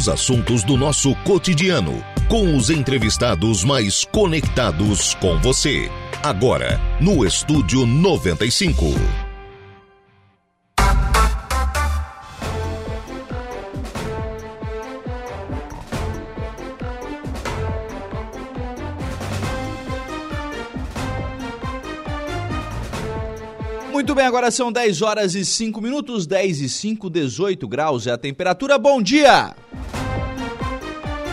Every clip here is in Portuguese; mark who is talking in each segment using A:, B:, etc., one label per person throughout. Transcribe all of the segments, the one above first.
A: os assuntos do nosso cotidiano, com os entrevistados mais conectados com você. Agora, no Estúdio 95.
B: Muito bem, agora são 10 horas e 5 minutos, 10 e 5, 18 graus é a temperatura. Bom dia!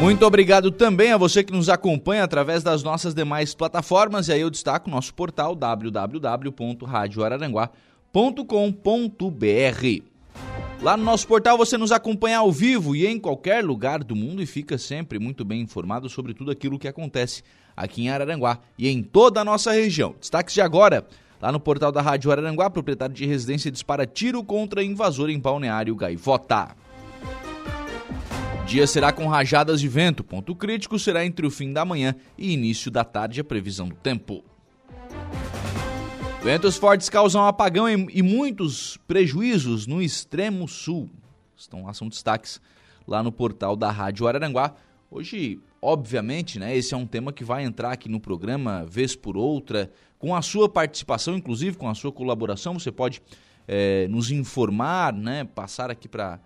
B: Muito obrigado também a você que nos acompanha através das nossas demais plataformas. E aí eu destaco o nosso portal www.radioararanguá.com.br. Lá no nosso portal você nos acompanha ao vivo e em qualquer lugar do mundo e fica sempre muito bem informado sobre tudo aquilo que acontece aqui em Araranguá e em toda a nossa região. Destaques de agora. Lá no portal da Rádio Araranguá, proprietário de residência dispara tiro contra invasor em Balneário Gaivota. Dia será com rajadas de vento. Ponto crítico será entre o fim da manhã e início da tarde a previsão do tempo. Ventos fortes causam apagão e muitos prejuízos no extremo sul. Estão lá, são destaques lá no portal da Rádio Araranguá. Hoje, obviamente, né, esse é um tema que vai entrar aqui no programa vez por outra, com a sua participação, inclusive com a sua colaboração. Você pode é, nos informar, né, passar aqui para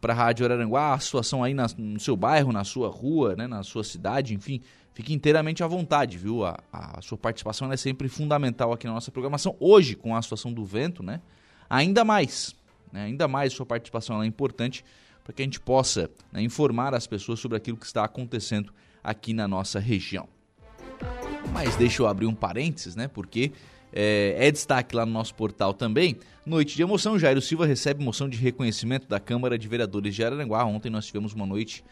B: para a Rádio Araranguá, a situação aí na, no seu bairro, na sua rua, né, na sua cidade, enfim, fique inteiramente à vontade, viu? A, a sua participação é sempre fundamental aqui na nossa programação. Hoje, com a situação do vento, né, ainda mais, né, ainda mais sua participação é importante para que a gente possa né, informar as pessoas sobre aquilo que está acontecendo aqui na nossa região. Mas deixa eu abrir um parênteses, né, porque é, é, destaque lá no nosso portal também. Noite de emoção, Jairo Silva recebe moção de reconhecimento da Câmara de Vereadores de Araranguá. Ontem nós tivemos uma noite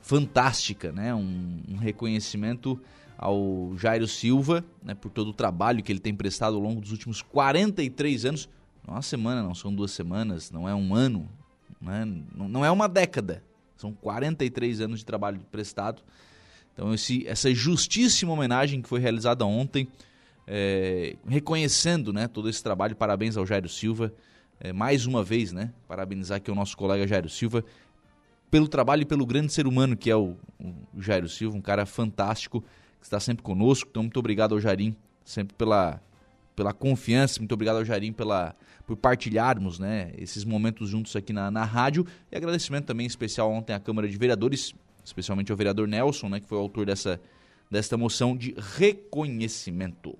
B: fantástica, né? Um, um reconhecimento ao Jairo Silva, né, por todo o trabalho que ele tem prestado ao longo dos últimos 43 anos. Não é uma semana, não, são duas semanas, não é um ano, né? não, não é uma década. São 43 anos de trabalho prestado. Então, esse, essa justíssima homenagem que foi realizada ontem é, reconhecendo né, todo esse trabalho. Parabéns ao Jairo Silva. É, mais uma vez, né? Parabenizar aqui o nosso colega Jairo Silva pelo trabalho e pelo grande ser humano que é o, o Jairo Silva, um cara fantástico que está sempre conosco. Então, muito obrigado ao Jairim, sempre pela, pela confiança. Muito obrigado ao Jairim pela, por partilharmos né, esses momentos juntos aqui na, na rádio. E agradecimento também especial ontem à Câmara de Vereadores, especialmente ao vereador Nelson, né, que foi o autor dessa, desta moção de reconhecimento.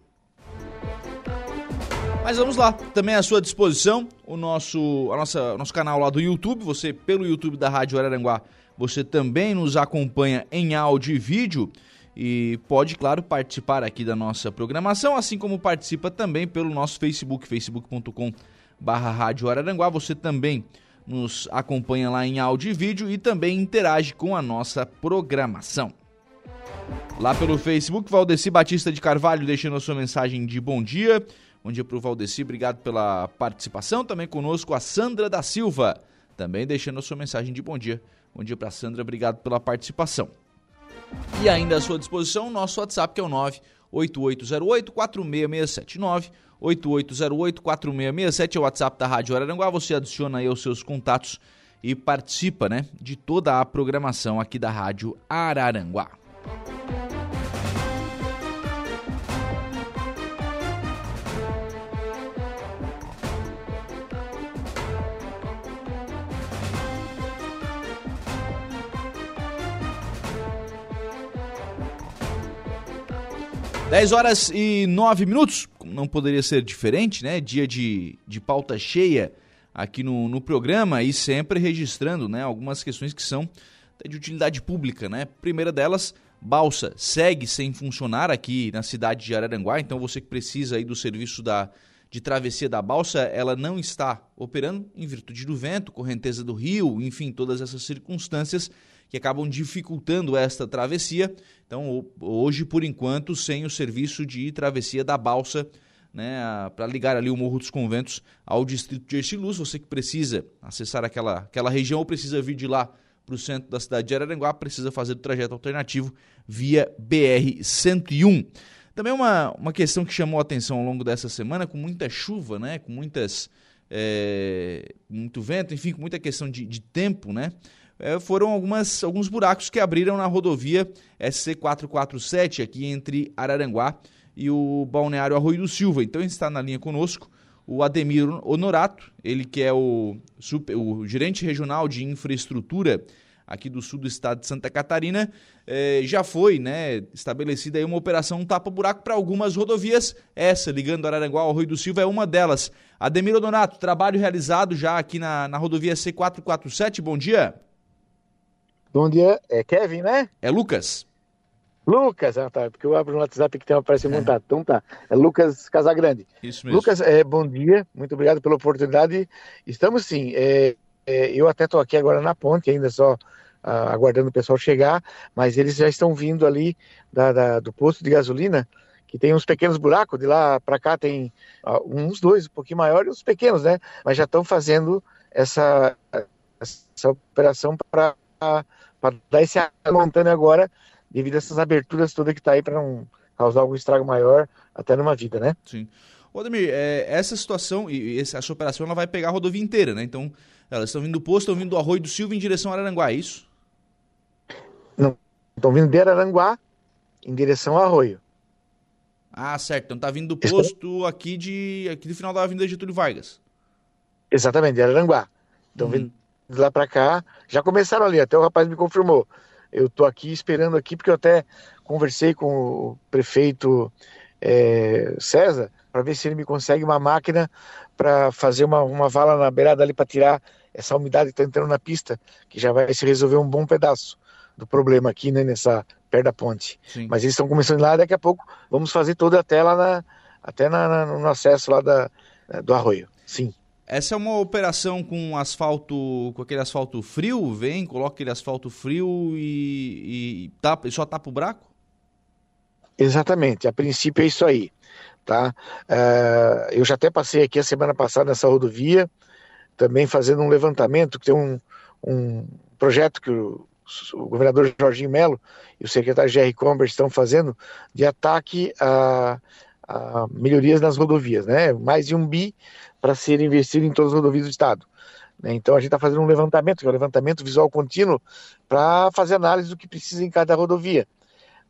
B: Mas vamos lá, também à sua disposição o nosso, a nossa, nosso canal lá do YouTube. Você, pelo YouTube da Rádio Araranguá, você também nos acompanha em áudio e vídeo e pode, claro, participar aqui da nossa programação, assim como participa também pelo nosso Facebook, facebook.com barra Rádio Araranguá. Você também nos acompanha lá em áudio e vídeo e também interage com a nossa programação. Lá pelo Facebook, Valdeci Batista de Carvalho deixando a sua mensagem de bom dia. Bom dia para o Valdeci, obrigado pela participação. Também conosco a Sandra da Silva, também deixando a sua mensagem de bom dia. Bom dia para Sandra, obrigado pela participação. E ainda à sua disposição o nosso WhatsApp que é o 98808-4667. 98808-4667 é o WhatsApp da Rádio Araranguá. Você adiciona aí os seus contatos e participa né, de toda a programação aqui da Rádio Araranguá. 10 horas e 9 minutos, não poderia ser diferente, né? Dia de, de pauta cheia aqui no, no programa e sempre registrando né, algumas questões que são de utilidade pública, né? Primeira delas, balsa segue sem funcionar aqui na cidade de Araranguá, então você que precisa aí do serviço da, de travessia da balsa, ela não está operando em virtude do vento, correnteza do rio, enfim, todas essas circunstâncias que acabam dificultando esta travessia. Então, hoje, por enquanto, sem o serviço de travessia da balsa né, para ligar ali o Morro dos Conventos ao distrito de Erciluz. Você que precisa acessar aquela, aquela região ou precisa vir de lá para o centro da cidade de Araranguá, precisa fazer o trajeto alternativo via BR-101. Também uma, uma questão que chamou a atenção ao longo dessa semana, com muita chuva, né, com muitas, é, muito vento, enfim, com muita questão de, de tempo, né, é, foram algumas, alguns buracos que abriram na rodovia SC447 aqui entre Araranguá e o Balneário Arroio do Silva. Então está na linha conosco o Ademir Honorato, ele que é o, super, o gerente regional de infraestrutura aqui do sul do estado de Santa Catarina, eh, já foi né, estabelecida aí uma operação tapa-buraco para algumas rodovias. Essa, ligando Araranguá ao Arroio do Silva, é uma delas. Ademir Honorato, trabalho realizado já aqui na, na rodovia C447, bom dia.
C: Bom dia, é Kevin, né?
B: É Lucas.
C: Lucas, ah, tá, porque eu abro no WhatsApp que tem uma aparece montado. Então tá, é Lucas Casagrande.
B: Isso mesmo.
C: Lucas, é, bom dia, muito obrigado pela oportunidade. Estamos sim, é, é, eu até estou aqui agora na ponte, ainda só ah, aguardando o pessoal chegar, mas eles já estão vindo ali da, da, do posto de gasolina, que tem uns pequenos buracos, de lá para cá tem ah, uns dois, um pouquinho maiores, uns pequenos, né? Mas já estão fazendo essa, essa operação para dar esse montando agora devido a essas aberturas todas que está aí para não causar algum estrago maior até numa vida, né?
B: Sim. Ô, Ademir, é, essa situação e essa operação ela vai pegar a rodovia inteira, né? Então, elas estão vindo do posto, estão vindo do Arroio do Silva em direção a Araranguá, é isso?
C: Não, estão vindo de Araranguá em direção ao Arroio.
B: Ah, certo. Então tá vindo do posto aqui de aqui do final da Avenida Getúlio Vargas.
C: Exatamente, de Araranguá. Estão uhum. vindo de lá para cá. Já começaram ali, até o rapaz me confirmou. Eu estou aqui esperando aqui porque eu até conversei com o prefeito é, César para ver se ele me consegue uma máquina para fazer uma, uma vala na beirada ali para tirar essa umidade que está entrando na pista, que já vai se resolver um bom pedaço do problema aqui, né, nessa perto da ponte. Sim. Mas eles estão começando lá, daqui a pouco vamos fazer toda a tela na, até na, na, no acesso lá da, do arroio. Sim.
B: Essa é uma operação com asfalto, com aquele asfalto frio, vem, coloca aquele asfalto frio e, e tapa, só tapa o buraco?
C: Exatamente, a princípio é isso aí, tá? Uh, eu já até passei aqui a semana passada nessa rodovia, também fazendo um levantamento, que tem um, um projeto que o, o governador Jorginho Melo e o secretário Jerry Comber estão fazendo de ataque a, a melhorias nas rodovias, né? Mais de um bi para ser investido em todas as rodovias do estado. Né? Então a gente está fazendo um levantamento, que é um levantamento visual contínuo, para fazer análise do que precisa em cada rodovia.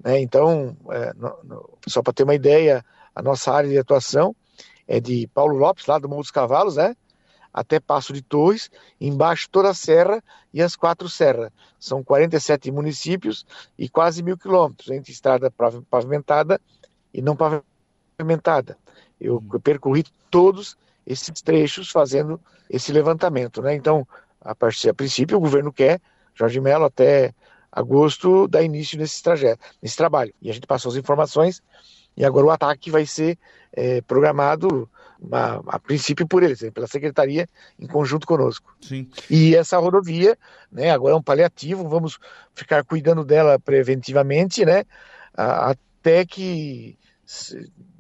C: Né? Então, é, no, no, só para ter uma ideia, a nossa área de atuação é de Paulo Lopes, lá do Morro dos Cavalos, né? até Passo de Torres, embaixo toda a serra e as quatro serras. São 47 municípios e quase mil quilômetros entre estrada pavimentada e não pavimentada. Eu uhum. percorri todos esses trechos fazendo esse levantamento. Né? Então, a, a princípio, o governo quer, Jorge Mello, até agosto, dar início nesse trajeto, nesse trabalho. E a gente passou as informações e agora o ataque vai ser é, programado a, a, princípio por eles, pela secretaria em conjunto conosco.
B: Sim.
C: E essa rodovia, né, agora é um paliativo, vamos ficar cuidando dela preventivamente, né, até que,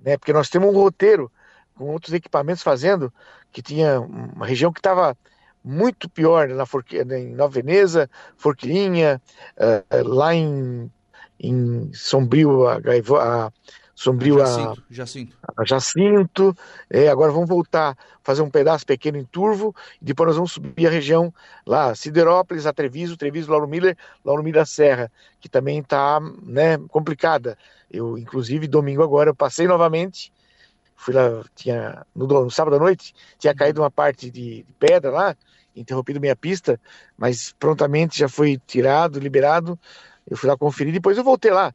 C: né, porque nós temos um roteiro com outros equipamentos fazendo, que tinha uma região que estava muito pior na Forqui, em Nova Veneza, Forquilinha, uh, lá em, em Sombrio, a, a Sombrio
B: Jacinto, a, Jacinto.
C: a Jacinto. É, agora vamos voltar, fazer um pedaço pequeno em Turvo, e depois nós vamos subir a região lá, Siderópolis, a Treviso, Treviso, Lauro Miller, Lauro Miller Serra, que também está né, complicada. Eu, inclusive, domingo agora, eu passei novamente fui lá, tinha no, no, sábado à noite, tinha caído uma parte de, de, pedra lá, interrompido minha pista, mas prontamente já foi tirado, liberado. Eu fui lá conferir, depois eu voltei lá,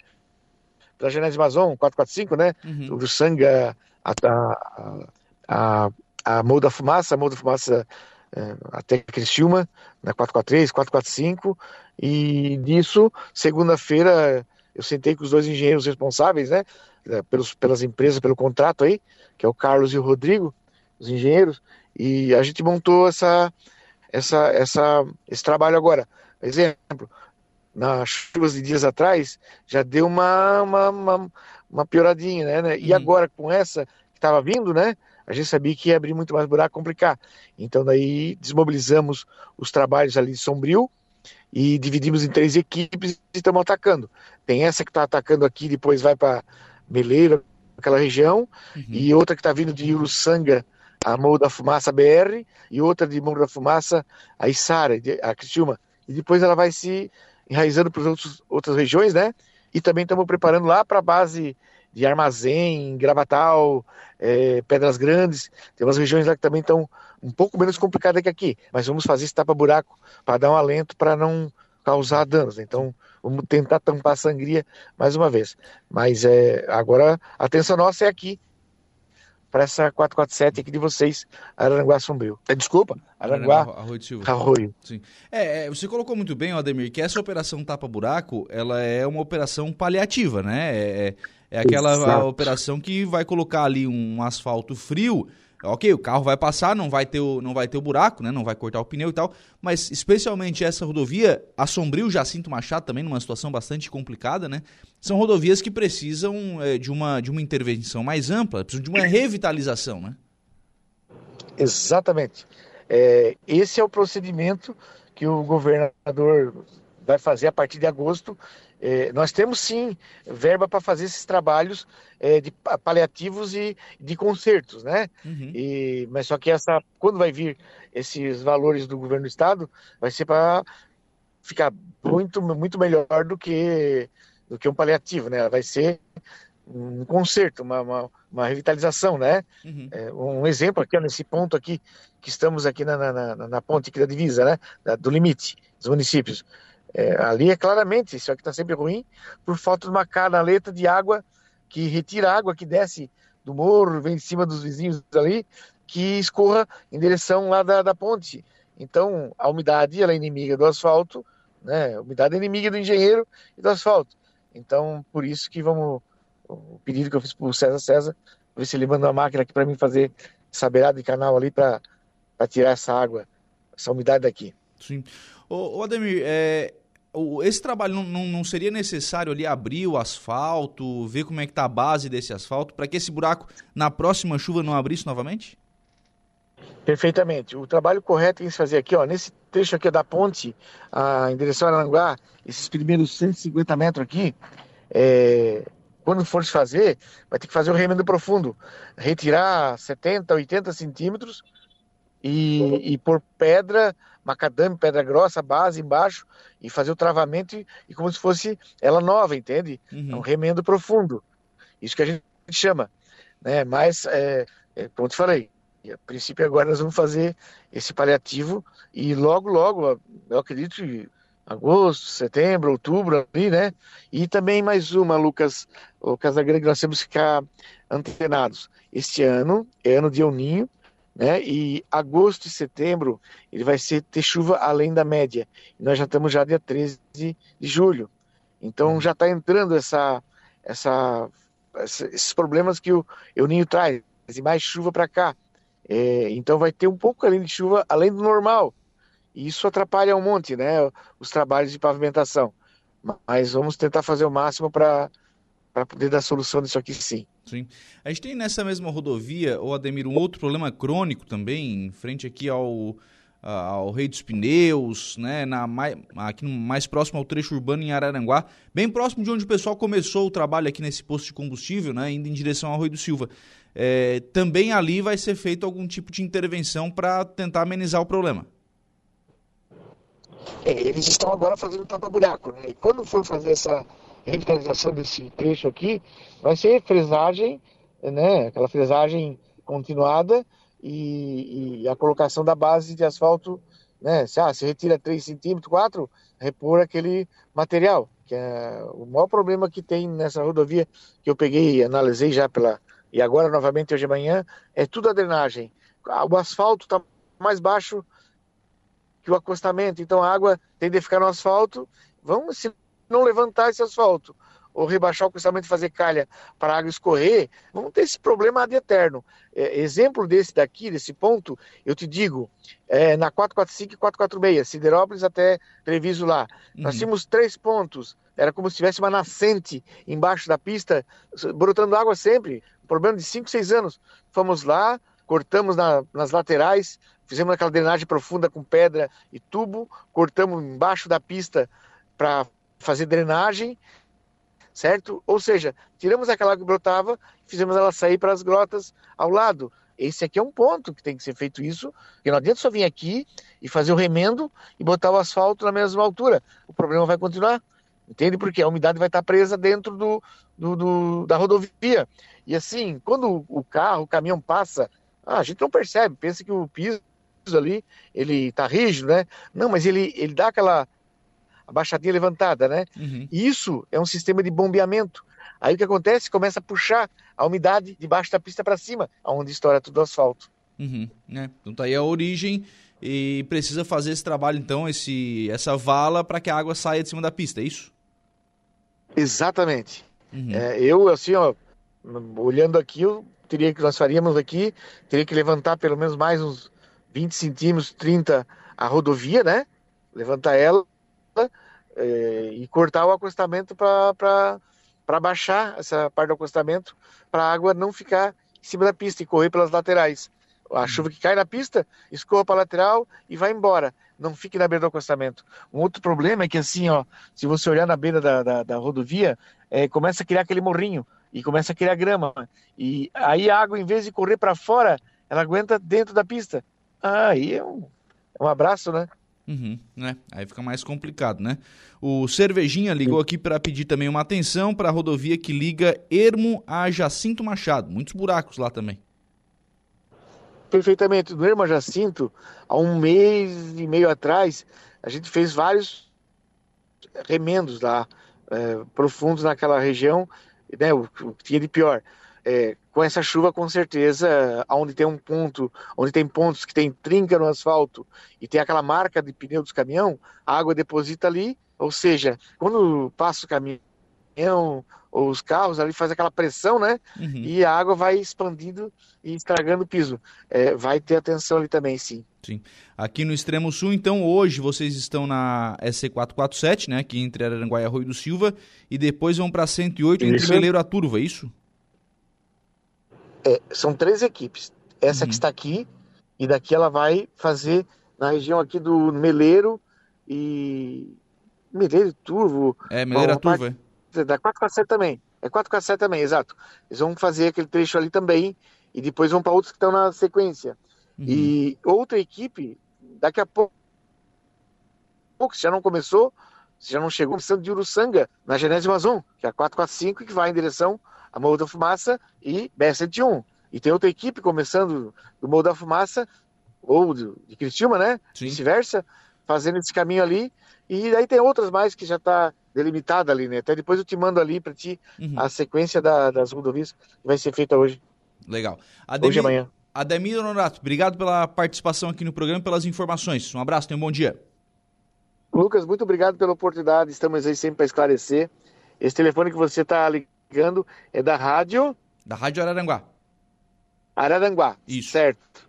C: pela Genese Mazon 445, né? Uhum. Do Sanga, a, a, a, a Morro da Fumaça, a Morro da Fumaça é, até Criciúma, na 443, 445, e disso, segunda-feira, eu sentei com os dois engenheiros responsáveis, né? É, pelos, pelas empresas, pelo contrato aí, que é o Carlos e o Rodrigo, os engenheiros, e a gente montou essa, essa, essa, esse trabalho agora. Exemplo, nas chuvas de dias atrás, já deu uma, uma, uma, uma pioradinha, né? né? E uhum. agora com essa que estava vindo, né? A gente sabia que ia abrir muito mais buraco, complicar. Então daí desmobilizamos os trabalhos ali de Sombrio e dividimos em três equipes e estamos atacando. Tem essa que está atacando aqui, depois vai para Meleira, aquela região, uhum. e outra que está vindo de Uruçanga, a Morro da Fumaça BR, e outra de Morro da Fumaça, a Içara, a Criciúma. E depois ela vai se enraizando para as outras regiões, né? E também estamos preparando lá para a base de Armazém, Gravatal, é, Pedras Grandes. Tem umas regiões lá que também estão um pouco menos complicadas que aqui, mas vamos fazer esse tapa-buraco para dar um alento para não causar danos. Então, vamos tentar tampar a sangria mais uma vez. Mas é, agora a atenção nossa é aqui, para essa 447 aqui de vocês, Aranguá Sombrio. É, desculpa, Aranguá, Arroio de Silva. Arroio.
B: Sim. É, é, você colocou muito bem, Ademir, que essa operação tapa-buraco, ela é uma operação paliativa, né? É, é, é aquela operação que vai colocar ali um asfalto frio Ok, o carro vai passar, não vai ter o, não vai ter o buraco, né? Não vai cortar o pneu e tal. Mas especialmente essa rodovia, a Sombrio Jacinto Machado também numa situação bastante complicada, né? São rodovias que precisam é, de, uma, de uma intervenção mais ampla, precisam de uma revitalização, né?
C: Exatamente. É, esse é o procedimento que o governador vai fazer a partir de agosto é, nós temos sim verba para fazer esses trabalhos é, de paliativos e de consertos, né? Uhum. E, mas só que essa, quando vai vir esses valores do governo do estado, vai ser para ficar muito, muito melhor do que do que um paliativo, né? Vai ser um conserto, uma, uma, uma revitalização, né? Uhum. É, um exemplo aqui, nesse ponto aqui, que estamos aqui na, na, na, na ponte aqui da divisa, né? Da, do limite dos municípios. É, ali é claramente, isso aqui está sempre ruim, por falta de uma canaleta de água que retira a água que desce do morro, vem de cima dos vizinhos ali, que escorra em direção lá da, da ponte. Então, a umidade ela é inimiga do asfalto, né? A umidade é inimiga do engenheiro e do asfalto. Então, por isso que vamos. O pedido que eu fiz para o César César, ver se ele manda uma máquina aqui para mim fazer essa beirada de canal ali para tirar essa água, essa umidade daqui.
B: Sim. Ô, ô Ademir, é, esse trabalho não, não, não, seria necessário ali abrir o asfalto, ver como é que está a base desse asfalto, para que esse buraco na próxima chuva não abrisse novamente?
C: Perfeitamente. O trabalho correto que a gente fazer aqui, ó, nesse trecho aqui da ponte a, em direção a Aranguá, esses primeiros 150 metros aqui, é, quando for fazer, vai ter que fazer o remendo profundo, retirar 70, 80 centímetros e, e pôr pedra macadame, pedra grossa, base embaixo e fazer o travamento e, e como se fosse ela nova, entende? Uhum. É um remendo profundo. Isso que a gente chama. Né? Mas, é, é, como te falei, a princípio agora nós vamos fazer esse paliativo e logo, logo, eu acredito que agosto, setembro, outubro ali, né? E também mais uma, Lucas, o Casagrande, nós temos que ficar antenados. Este ano é ano de El Ninho, né? E agosto e setembro ele vai ser ter chuva além da média. E nós já estamos já dia 13 de julho. Então já está entrando essa, essa, essa, esses problemas que o El Ninho traz, e mais chuva para cá. É, então vai ter um pouco além de chuva, além do normal. E isso atrapalha um monte, né? Os trabalhos de pavimentação. Mas vamos tentar fazer o máximo para poder dar solução disso aqui sim.
B: Sim. A gente tem nessa mesma rodovia, o Ademir, um outro problema crônico também, em frente aqui ao, ao Rei dos Pneus, né, na, aqui mais próximo ao trecho urbano em Araranguá, bem próximo de onde o pessoal começou o trabalho aqui nesse posto de combustível, né, indo em direção ao Rui do Silva. É, também ali vai ser feito algum tipo de intervenção para tentar amenizar o problema.
C: É, eles estão agora fazendo tapa-buraco, né? E quando for fazer essa revitalização desse trecho aqui vai ser fresagem, né? Aquela fresagem continuada e, e a colocação da base de asfalto, né? Se, ah, se retira 3 centímetros, 4, repor aquele material, que é o maior problema que tem nessa rodovia que eu peguei e analisei já pela e agora novamente hoje de manhã é tudo a drenagem. Ah, o asfalto está mais baixo que o acostamento, então a água tende a ficar no asfalto. Vamos, não levantar esse asfalto ou rebaixar o acostamento e fazer calha para a água escorrer, vamos ter esse problema ad eterno. É, exemplo desse daqui, desse ponto, eu te digo, é, na 445 e 446, Siderópolis até Treviso lá, uhum. nós tínhamos três pontos, era como se tivesse uma nascente embaixo da pista, brotando água sempre, problema de 5, 6 anos. Fomos lá, cortamos na, nas laterais, fizemos aquela drenagem profunda com pedra e tubo, cortamos embaixo da pista para fazer drenagem, certo? Ou seja, tiramos aquela água que brotava, fizemos ela sair para as grotas ao lado. Esse aqui é um ponto que tem que ser feito isso, porque não adianta só vir aqui e fazer o remendo e botar o asfalto na mesma altura. O problema vai continuar, entende? Porque a umidade vai estar presa dentro do, do, do da rodovia. E assim, quando o carro, o caminhão passa, ah, a gente não percebe, pensa que o piso ali, ele tá rígido, né? Não, mas ele, ele dá aquela abaixadinha levantada, né? Uhum. Isso é um sistema de bombeamento. Aí o que acontece? Começa a puxar a umidade debaixo da pista para cima, onde estoura tudo o asfalto.
B: Uhum, né? Então tá aí a origem e precisa fazer esse trabalho, então, esse, essa vala para que a água saia de cima da pista, é isso?
C: Exatamente. Uhum. É, eu, assim, ó, olhando aqui, eu teria que nós faríamos aqui, teria que levantar pelo menos mais uns 20 centímetros, 30 a rodovia, né? Levantar ela é, e cortar o acostamento para baixar essa parte do acostamento, para a água não ficar em cima da pista e correr pelas laterais. A chuva que cai na pista, escorra para a lateral e vai embora. Não fique na beira do acostamento. Um outro problema é que, assim, ó, se você olhar na beira da, da, da rodovia, é, começa a criar aquele morrinho e começa a criar grama. E aí a água, em vez de correr para fora, ela aguenta dentro da pista. Ah, aí é um, é um abraço, né?
B: Uhum, né? Aí fica mais complicado, né? O Cervejinha ligou aqui para pedir também uma atenção para a rodovia que liga Ermo a Jacinto Machado. Muitos buracos lá também.
C: Perfeitamente. No Ermo a Jacinto, há um mês e meio atrás, a gente fez vários remendos lá, é, profundos naquela região, né? O, o que tinha de pior. É, com essa chuva, com certeza, onde tem um ponto, onde tem pontos que tem trinca no asfalto e tem aquela marca de pneu dos caminhão, a água deposita ali, ou seja, quando passa o caminhão ou os carros ali faz aquela pressão, né? Uhum. E a água vai expandindo e estragando o piso. É, vai ter atenção ali também, sim.
B: Sim. Aqui no extremo sul, então, hoje vocês estão na SC447, né? Aqui entre Araranguá e Arroio do Silva, e depois vão para 108 isso. entre Meleiro e a Turva, é isso?
C: É, são três equipes. Essa uhum. que está aqui, e daqui ela vai fazer na região aqui do Meleiro e. Meleiro e Turvo.
B: É, Meleiro e Turvo,
C: é. Da 447 também. É 447 também, exato. Eles vão fazer aquele trecho ali também e depois vão para outros que estão na sequência. Uhum. E outra equipe, daqui a pouco, pouco, se já não começou, se já não chegou, precisando de Uruçanga, na Genésio Amazon, que é a 445, que vai em direção a Morro da Fumaça e BR-101. E tem outra equipe começando do Morro da Fumaça, ou de, de Criciúma, né? Vice-versa, fazendo esse caminho ali. E daí tem outras mais que já está delimitada ali, né? Até depois eu te mando ali para ti uhum. a sequência da, das rodovias que vai ser feita hoje.
B: Legal.
C: Ademir, hoje e amanhã.
B: Ademir Honorato, obrigado pela participação aqui no programa e pelas informações. Um abraço, tenha um bom dia.
C: Lucas, muito obrigado pela oportunidade. Estamos aí sempre para esclarecer. Esse telefone que você está ligando ligando é da rádio.
B: Da Rádio Araranguá.
C: Araranguá. Isso. Certo.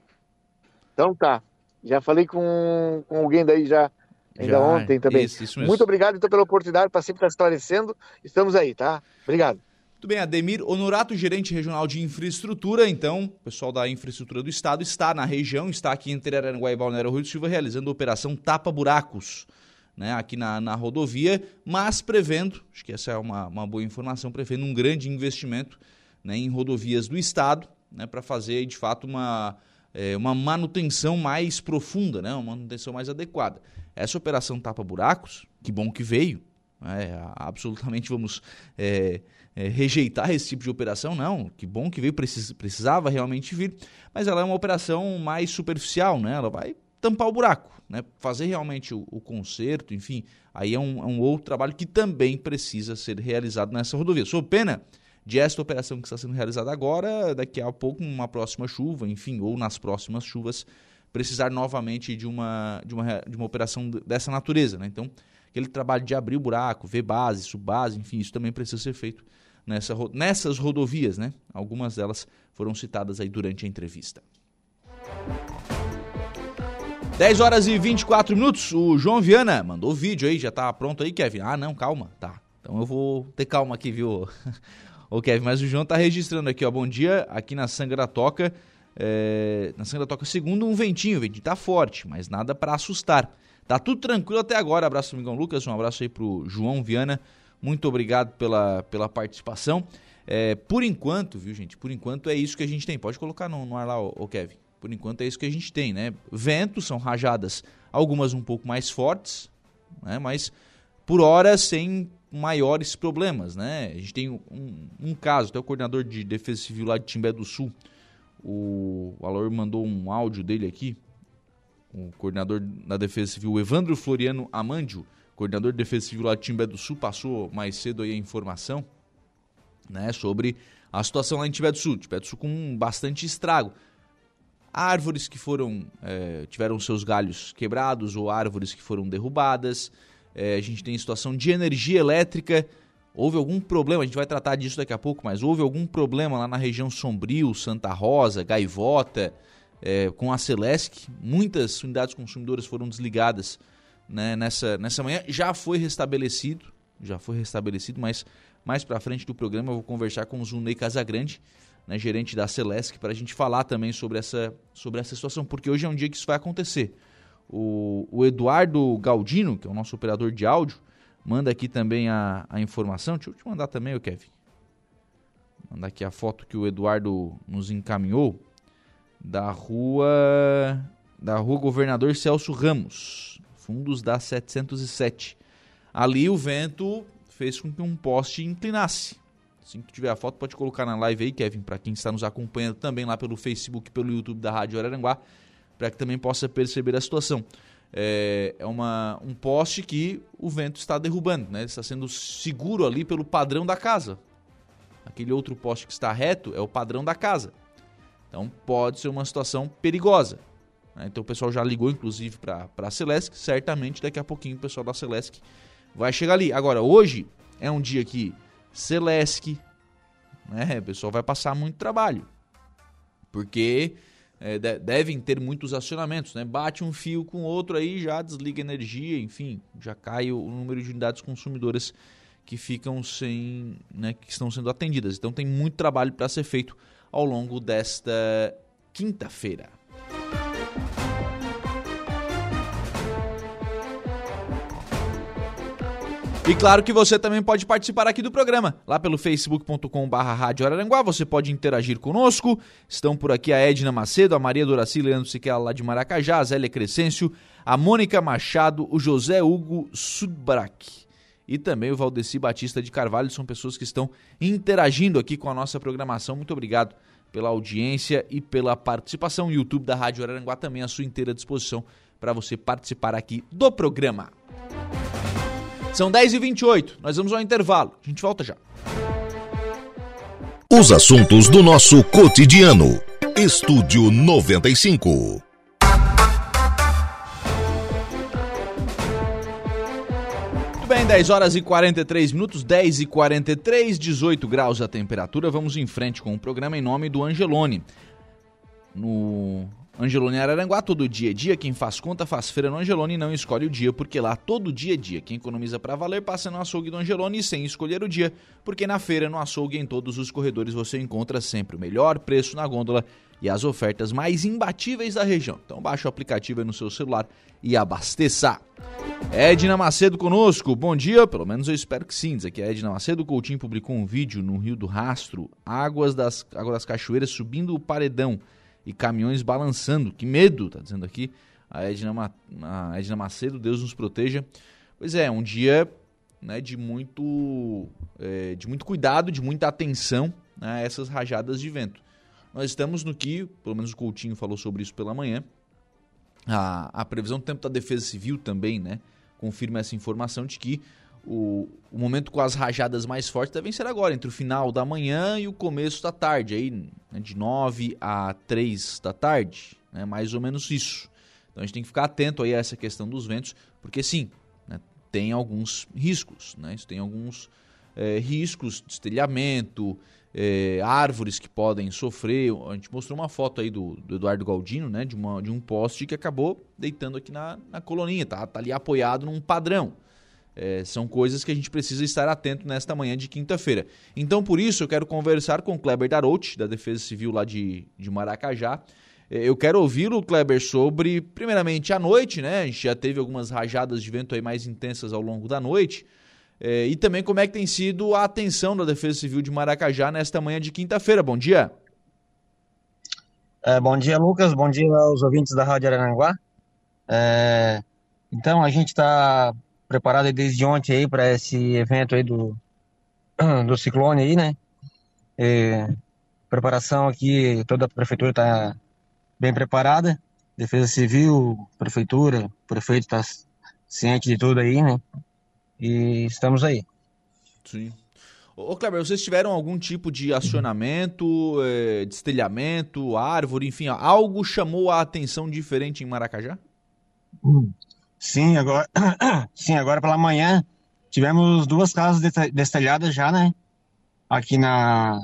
C: Então tá. Já falei com, com alguém daí já. Ainda já, ontem também. Isso, isso Muito obrigado então pela oportunidade para sempre estar esclarecendo. Estamos aí, tá? Obrigado.
B: Muito bem, Ademir Honorato, gerente regional de infraestrutura. Então, o pessoal da infraestrutura do estado está na região, está aqui entre Araranguá e Balneário Rio do Silva realizando a operação Tapa Buracos né, aqui na, na rodovia, mas prevendo, acho que essa é uma, uma boa informação, prevendo um grande investimento né, em rodovias do Estado né, para fazer de fato uma, é, uma manutenção mais profunda, né, uma manutenção mais adequada. Essa operação tapa-buracos, que bom que veio, é, absolutamente vamos é, é, rejeitar esse tipo de operação, não. Que bom que veio, precis, precisava realmente vir, mas ela é uma operação mais superficial, né? Ela vai tampar o buraco, né? fazer realmente o, o conserto, enfim, aí é um, é um, outro trabalho que também precisa ser realizado nessa rodovia. Sou pena de esta operação que está sendo realizada agora, daqui a pouco, uma próxima chuva, enfim, ou nas próximas chuvas, precisar novamente de uma, de uma, de uma operação dessa natureza. Né? Então, aquele trabalho de abrir o buraco, ver base, subbase, enfim, isso também precisa ser feito nessa, nessas rodovias, né? Algumas delas foram citadas aí durante a entrevista. 10 horas e 24 minutos, o João Viana mandou o vídeo aí, já tá pronto aí, Kevin? Ah, não, calma, tá. Então eu vou ter calma aqui, viu, ô Kevin? Mas o João tá registrando aqui, ó, bom dia, aqui na Sangra Toca, é, na Sangra Toca segundo um ventinho, o ventinho tá forte, mas nada para assustar. Tá tudo tranquilo até agora, abraço amigão Lucas, um abraço aí pro João Viana, muito obrigado pela, pela participação. É, por enquanto, viu gente, por enquanto é isso que a gente tem, pode colocar no, no ar lá, ô, ô Kevin. Por enquanto é isso que a gente tem, né? Ventos são rajadas, algumas um pouco mais fortes, né? Mas por hora sem maiores problemas, né? A gente tem um, um caso, até o coordenador de defesa civil lá de Timbé do Sul, o Alor mandou um áudio dele aqui, o coordenador da defesa civil, Evandro Floriano Amandio, coordenador de defesa civil lá de Timbé do Sul, passou mais cedo aí a informação, né, sobre a situação lá em Timbé do Sul, Timbé do Sul com bastante estrago árvores que foram é, tiveram seus galhos quebrados ou árvores que foram derrubadas. É, a gente tem situação de energia elétrica. Houve algum problema, a gente vai tratar disso daqui a pouco, mas houve algum problema lá na região Sombrio, Santa Rosa, Gaivota, é, com a Celesc. Muitas unidades consumidoras foram desligadas né, nessa, nessa manhã. Já foi restabelecido, já foi restabelecido, mas mais para frente do programa eu vou conversar com o Zunei Casagrande, né, gerente da Celesc, para a gente falar também sobre essa, sobre essa situação, porque hoje é um dia que isso vai acontecer. O, o Eduardo Galdino, que é o nosso operador de áudio, manda aqui também a, a informação. Deixa eu te mandar também, o Kevin. Mandar aqui a foto que o Eduardo nos encaminhou da rua da rua Governador Celso Ramos, fundos da 707. Ali o vento fez com que um poste inclinasse. Assim que tiver a foto, pode colocar na live aí, Kevin, para quem está nos acompanhando também lá pelo Facebook, pelo YouTube da Rádio Araranguá, para que também possa perceber a situação. É, é uma, um poste que o vento está derrubando, né? está sendo seguro ali pelo padrão da casa. Aquele outro poste que está reto é o padrão da casa. Então pode ser uma situação perigosa. Né? Então o pessoal já ligou, inclusive, para a Celesc. Certamente daqui a pouquinho o pessoal da Celesc vai chegar ali. Agora, hoje é um dia que Celesc, né? O pessoal vai passar muito trabalho. Porque é, devem ter muitos acionamentos, né? Bate um fio com outro aí, já desliga energia, enfim, já cai o número de unidades consumidoras que ficam sem, né, que estão sendo atendidas. Então tem muito trabalho para ser feito ao longo desta quinta-feira. E claro que você também pode participar aqui do programa, lá pelo facebook.com.br Rádio Araranguá, você pode interagir conosco. Estão por aqui a Edna Macedo, a Maria Doraci, Leandro Siquela lá de Maracajá, a Zélia Crescêncio, a Mônica Machado, o José Hugo Sudbrack e também o Valdeci Batista de Carvalho, são pessoas que estão interagindo aqui com a nossa programação. Muito obrigado pela audiência e pela participação. O YouTube da Rádio Araranguá também à sua inteira disposição para você participar aqui do programa. São 10h28, nós vamos ao intervalo. A gente volta já.
A: Os assuntos do nosso cotidiano. Estúdio 95.
B: Muito bem, 10 horas e 43 minutos, 10 e 43, 18 graus a temperatura. Vamos em frente com o programa em nome do Angelone. No Angelone Araranguá, todo dia é dia. Quem faz conta faz feira no Angelone e não escolhe o dia, porque lá todo dia é dia. Quem economiza para valer passa no açougue do Angelone sem escolher o dia, porque na feira, no açougue, em todos os corredores você encontra sempre o melhor preço na gôndola e as ofertas mais imbatíveis da região. Então baixe o aplicativo aí no seu celular e abasteça. Edna Macedo conosco, bom dia, pelo menos eu espero que sim. Diz aqui a Edna Macedo, Coutinho publicou um vídeo no Rio do Rastro, águas das, águas das cachoeiras subindo o paredão e caminhões balançando. Que medo, tá dizendo aqui a Edna, a Edna Macedo, Deus nos proteja. Pois é, um dia né, de, muito, é, de muito cuidado, de muita atenção né, a essas rajadas de vento. Nós estamos no que, pelo menos o Coutinho falou sobre isso pela manhã, a, a previsão do tempo da Defesa Civil também né, confirma essa informação de que o, o, momento com as rajadas mais fortes devem ser agora, entre o final da manhã e o começo da tarde, aí, né, de 9 a 3 da tarde, né, mais ou menos isso. Então a gente tem que ficar atento aí a essa questão dos ventos, porque sim, né, tem alguns riscos, né? Isso tem alguns é, riscos de estelhamento, é, árvores que podem sofrer. A gente mostrou uma foto aí do, do, Eduardo Galdino, né? De, uma, de um poste que acabou deitando aqui na, na coloninha, tá? Tá ali apoiado num padrão. É, são coisas que a gente precisa estar atento nesta manhã de quinta-feira. Então, por isso, eu quero conversar com o Kleber Darouti, da Defesa Civil lá de, de Maracajá. É, eu quero ouvi-lo, Kleber, sobre, primeiramente, a noite, né? A gente já teve algumas rajadas de vento aí mais intensas ao longo da noite. É, e também como é que tem sido a atenção da Defesa Civil de Maracajá nesta manhã de quinta-feira. Bom dia.
D: É, bom dia, Lucas. Bom dia aos ouvintes da Rádio Aranguá. É, então, a gente está preparado desde ontem aí para esse evento aí do, do ciclone aí, né? E, preparação aqui, toda a prefeitura está bem preparada. Defesa Civil, prefeitura, prefeito está ciente de tudo aí, né? E estamos aí.
B: Sim. Ô, Kleber, vocês tiveram algum tipo de acionamento, é, destelhamento, árvore, enfim, algo chamou a atenção diferente em Maracajá?
D: Sim, agora, sim, agora pela manhã tivemos duas casas destelhadas já, né? Aqui na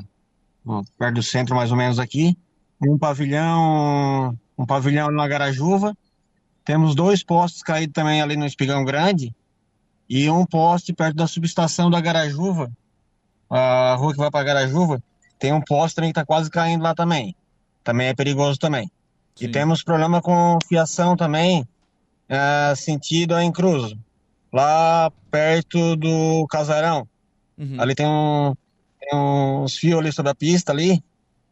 D: perto do centro, mais ou menos aqui. Um pavilhão, um pavilhão na Garajuva. Temos dois postes caídos também ali no Espigão Grande e um poste perto da subestação da Garajuva, a rua que vai para Garajuva, tem um poste também que está quase caindo lá também. Também é perigoso também. Sim. E temos problema com fiação também, é, sentido em Cruz, lá perto do casarão. Uhum. Ali tem, um, tem uns fios ali sobre a pista ali,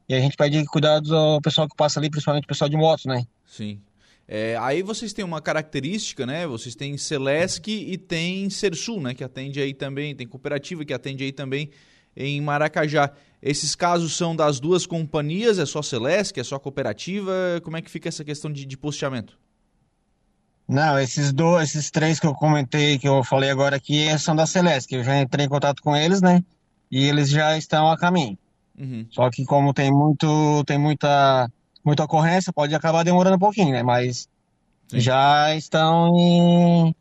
D: e a gente pede cuidado ao pessoal que passa ali, principalmente o pessoal de moto, né?
B: Sim. É, aí vocês têm uma característica, né? Vocês têm Celesc e tem Sersul, né? Que atende aí também, tem cooperativa que atende aí também em Maracajá. Esses casos são das duas companhias? É só Celesc? É só cooperativa? Como é que fica essa questão de, de posteamento?
D: Não, esses dois, esses três que eu comentei, que eu falei agora aqui, são da Celeste, eu já entrei em contato com eles, né? E eles já estão a caminho. Uhum. Só que como tem muito, tem muita, muita ocorrência, pode acabar demorando um pouquinho, né? Mas Sim. já estão em,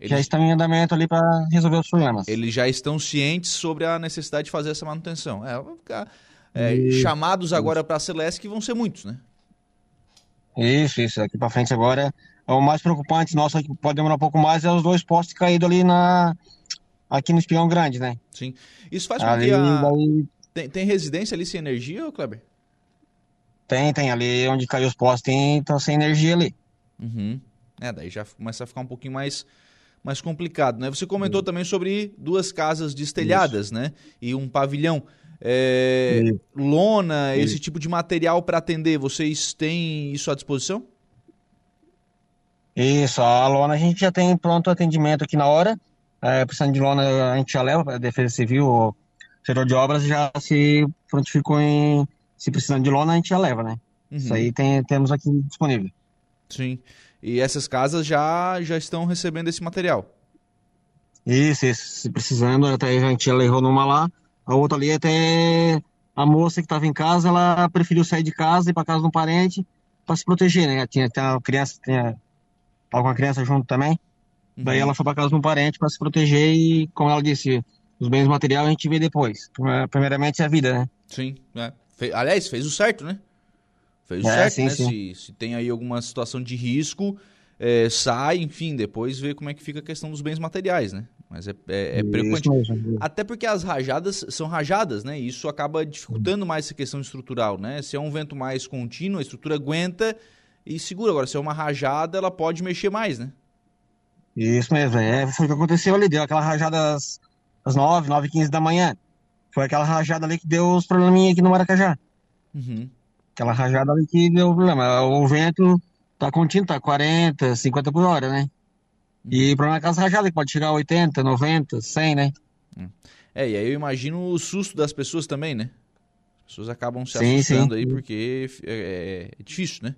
D: eles... já estão em andamento ali para resolver os problemas.
B: Eles já estão cientes sobre a necessidade de fazer essa manutenção. É, ficar, é, e... chamados agora para a Celeste que vão ser muitos, né?
D: Isso, isso. Aqui para frente agora o mais preocupante nosso que pode demorar um pouco mais é os dois postes caídos ali na aqui no Espião Grande, né?
B: Sim. Isso faz com ali, que a... daí... tem, tem residência ali sem energia, Kleber?
D: Tem, tem. Ali onde caiu os postes tem, estão sem energia ali.
B: Uhum. É, daí já começa a ficar um pouquinho mais, mais complicado, né? Você comentou Sim. também sobre duas casas destelhadas, Isso. né? E um pavilhão. É, lona, Isso. esse tipo de material para atender, vocês têm isso à disposição?
D: Isso, a lona a gente já tem pronto atendimento aqui na hora. É, precisando de lona, a gente já leva para a Defesa Civil, o setor de obras já se prontificou em. Se precisando de lona, a gente já leva, né? Uhum. Isso aí tem, temos aqui disponível.
B: Sim. E essas casas já, já estão recebendo esse material?
D: Isso, isso. Se precisando, até a gente já levou numa lá. A outra ali, até a moça que estava em casa, ela preferiu sair de casa e ir para casa de um parente para se proteger, né? Tinha, tinha criança, tinha Tava com a criança junto também. Uhum. Daí ela foi para casa de um parente para se proteger e, como ela disse, os bens materiais a gente vê depois. Primeiramente é a vida, né?
B: Sim. É. Fe... Aliás, fez o certo, né? Fez o é, certo, sim, né? Sim. Se, se tem aí alguma situação de risco, é, sai, enfim, depois vê como é que fica a questão dos bens materiais, né? Mas é, é, é preocupante. Mesmo. Até porque as rajadas são rajadas, né? E isso acaba dificultando mais essa questão estrutural, né? Se é um vento mais contínuo, a estrutura aguenta e segura. Agora, se é uma rajada, ela pode mexer mais, né?
D: Isso mesmo, é, foi o que aconteceu ali, deu aquela rajada às, às 9, 9 15 da manhã. Foi aquela rajada ali que deu os probleminha aqui no Maracajá. Uhum. Aquela rajada ali que deu problema. O vento tá contínuo, tá 40, 50 por hora, né? E o problema é aquelas rajadas que pode chegar a 80, 90, 100, né?
B: Hum. É, e aí eu imagino o susto das pessoas também, né? As pessoas acabam se sim, assustando sim. aí porque é, é, é difícil, né?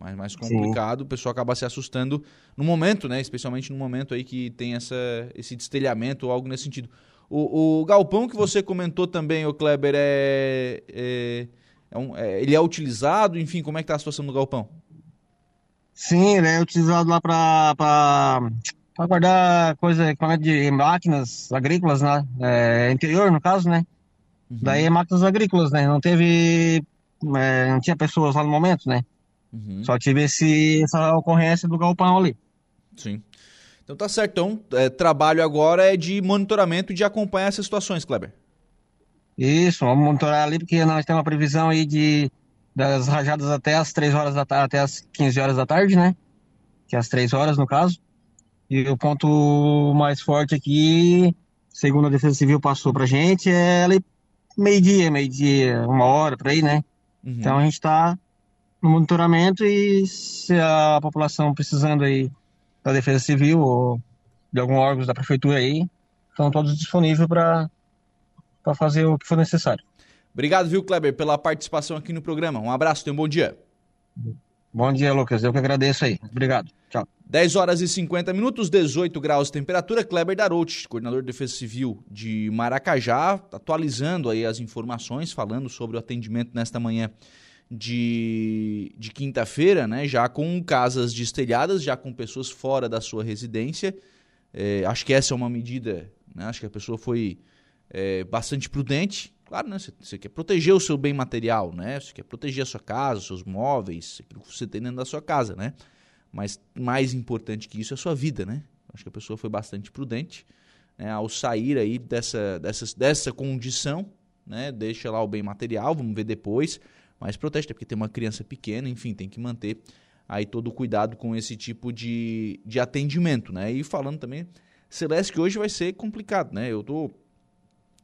B: Mais, mais complicado, Sim. o pessoal acaba se assustando no momento, né? Especialmente no momento aí que tem essa, esse destelhamento ou algo nesse sentido. O, o galpão que você comentou também, o Kleber, é, é, é, um, é, ele é utilizado, enfim, como é que tá a situação do galpão?
D: Sim, ele é utilizado lá para guardar coisa, equipamento de máquinas agrícolas, né? É, interior, no caso, né? Uhum. Daí é máquinas agrícolas, né? Não teve, é, não tinha pessoas lá no momento, né? Uhum. Só tive esse, essa ocorrência do galpão ali.
B: Sim. Então tá certo. Então, é, trabalho agora é de monitoramento e de acompanhar essas situações, Kleber.
D: Isso, vamos monitorar ali, porque nós temos uma previsão aí de das rajadas até as 3 horas da tarde, até as 15 horas da tarde, né? Que é as 3 horas no caso. E o ponto mais forte aqui, segundo a Defesa Civil passou pra gente, é ali meio-dia, meio-dia, uma hora por aí, né? Uhum. Então a gente está no monitoramento e se a população precisando aí da Defesa Civil ou de algum órgão da prefeitura aí, estão todos disponíveis para fazer o que for necessário.
B: Obrigado, viu, Kleber, pela participação aqui no programa. Um abraço, tenha um bom dia.
D: Bom dia, Lucas. Eu que agradeço aí. Obrigado. Tchau.
B: 10 horas e 50 minutos, 18 graus de temperatura. Kleber Darouti, coordenador de Defesa Civil de Maracajá, atualizando aí as informações, falando sobre o atendimento nesta manhã de, de quinta-feira, né? Já com casas destelhadas, já com pessoas fora da sua residência. É, acho que essa é uma medida, né? Acho que a pessoa foi é, bastante prudente Claro, né? Você, quer proteger o seu bem material, né? Você quer proteger a sua casa, os seus móveis, aquilo que você tem dentro da sua casa, né? Mas mais importante que isso é a sua vida, né? Acho que a pessoa foi bastante prudente né? ao sair aí dessa, dessa, dessa condição, né? Deixa lá o bem material, vamos ver depois, mas protege, porque tem uma criança pequena, enfim, tem que manter aí todo o cuidado com esse tipo de, de atendimento, né? E falando também, Celeste, que hoje vai ser complicado, né? Eu tô...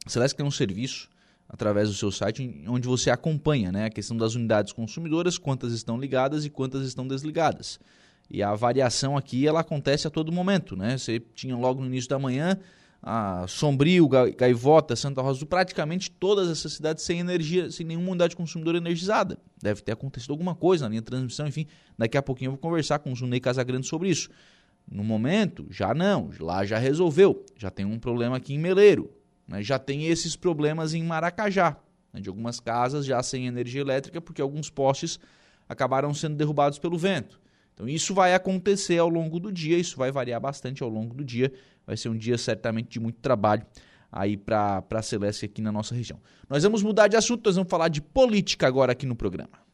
B: Celeste tem um serviço através do seu site, onde você acompanha né, a questão das unidades consumidoras, quantas estão ligadas e quantas estão desligadas. E a variação aqui ela acontece a todo momento. Né? Você tinha logo no início da manhã a Sombrio, Gaivota, Santa Rosa, praticamente todas essas cidades sem energia, sem nenhuma unidade consumidora energizada. Deve ter acontecido alguma coisa na linha de transmissão, enfim. Daqui a pouquinho eu vou conversar com o Zunei Casagrande sobre isso. No momento, já não, lá já resolveu. Já tem um problema aqui em Meleiro. Né? Já tem esses problemas em Maracajá, né? de algumas casas já sem energia elétrica, porque alguns postes acabaram sendo derrubados pelo vento. Então isso vai acontecer ao longo do dia, isso vai variar bastante ao longo do dia. Vai ser um dia certamente de muito trabalho aí para a Celeste aqui na nossa região. Nós vamos mudar de assunto, nós vamos falar de política agora aqui no programa.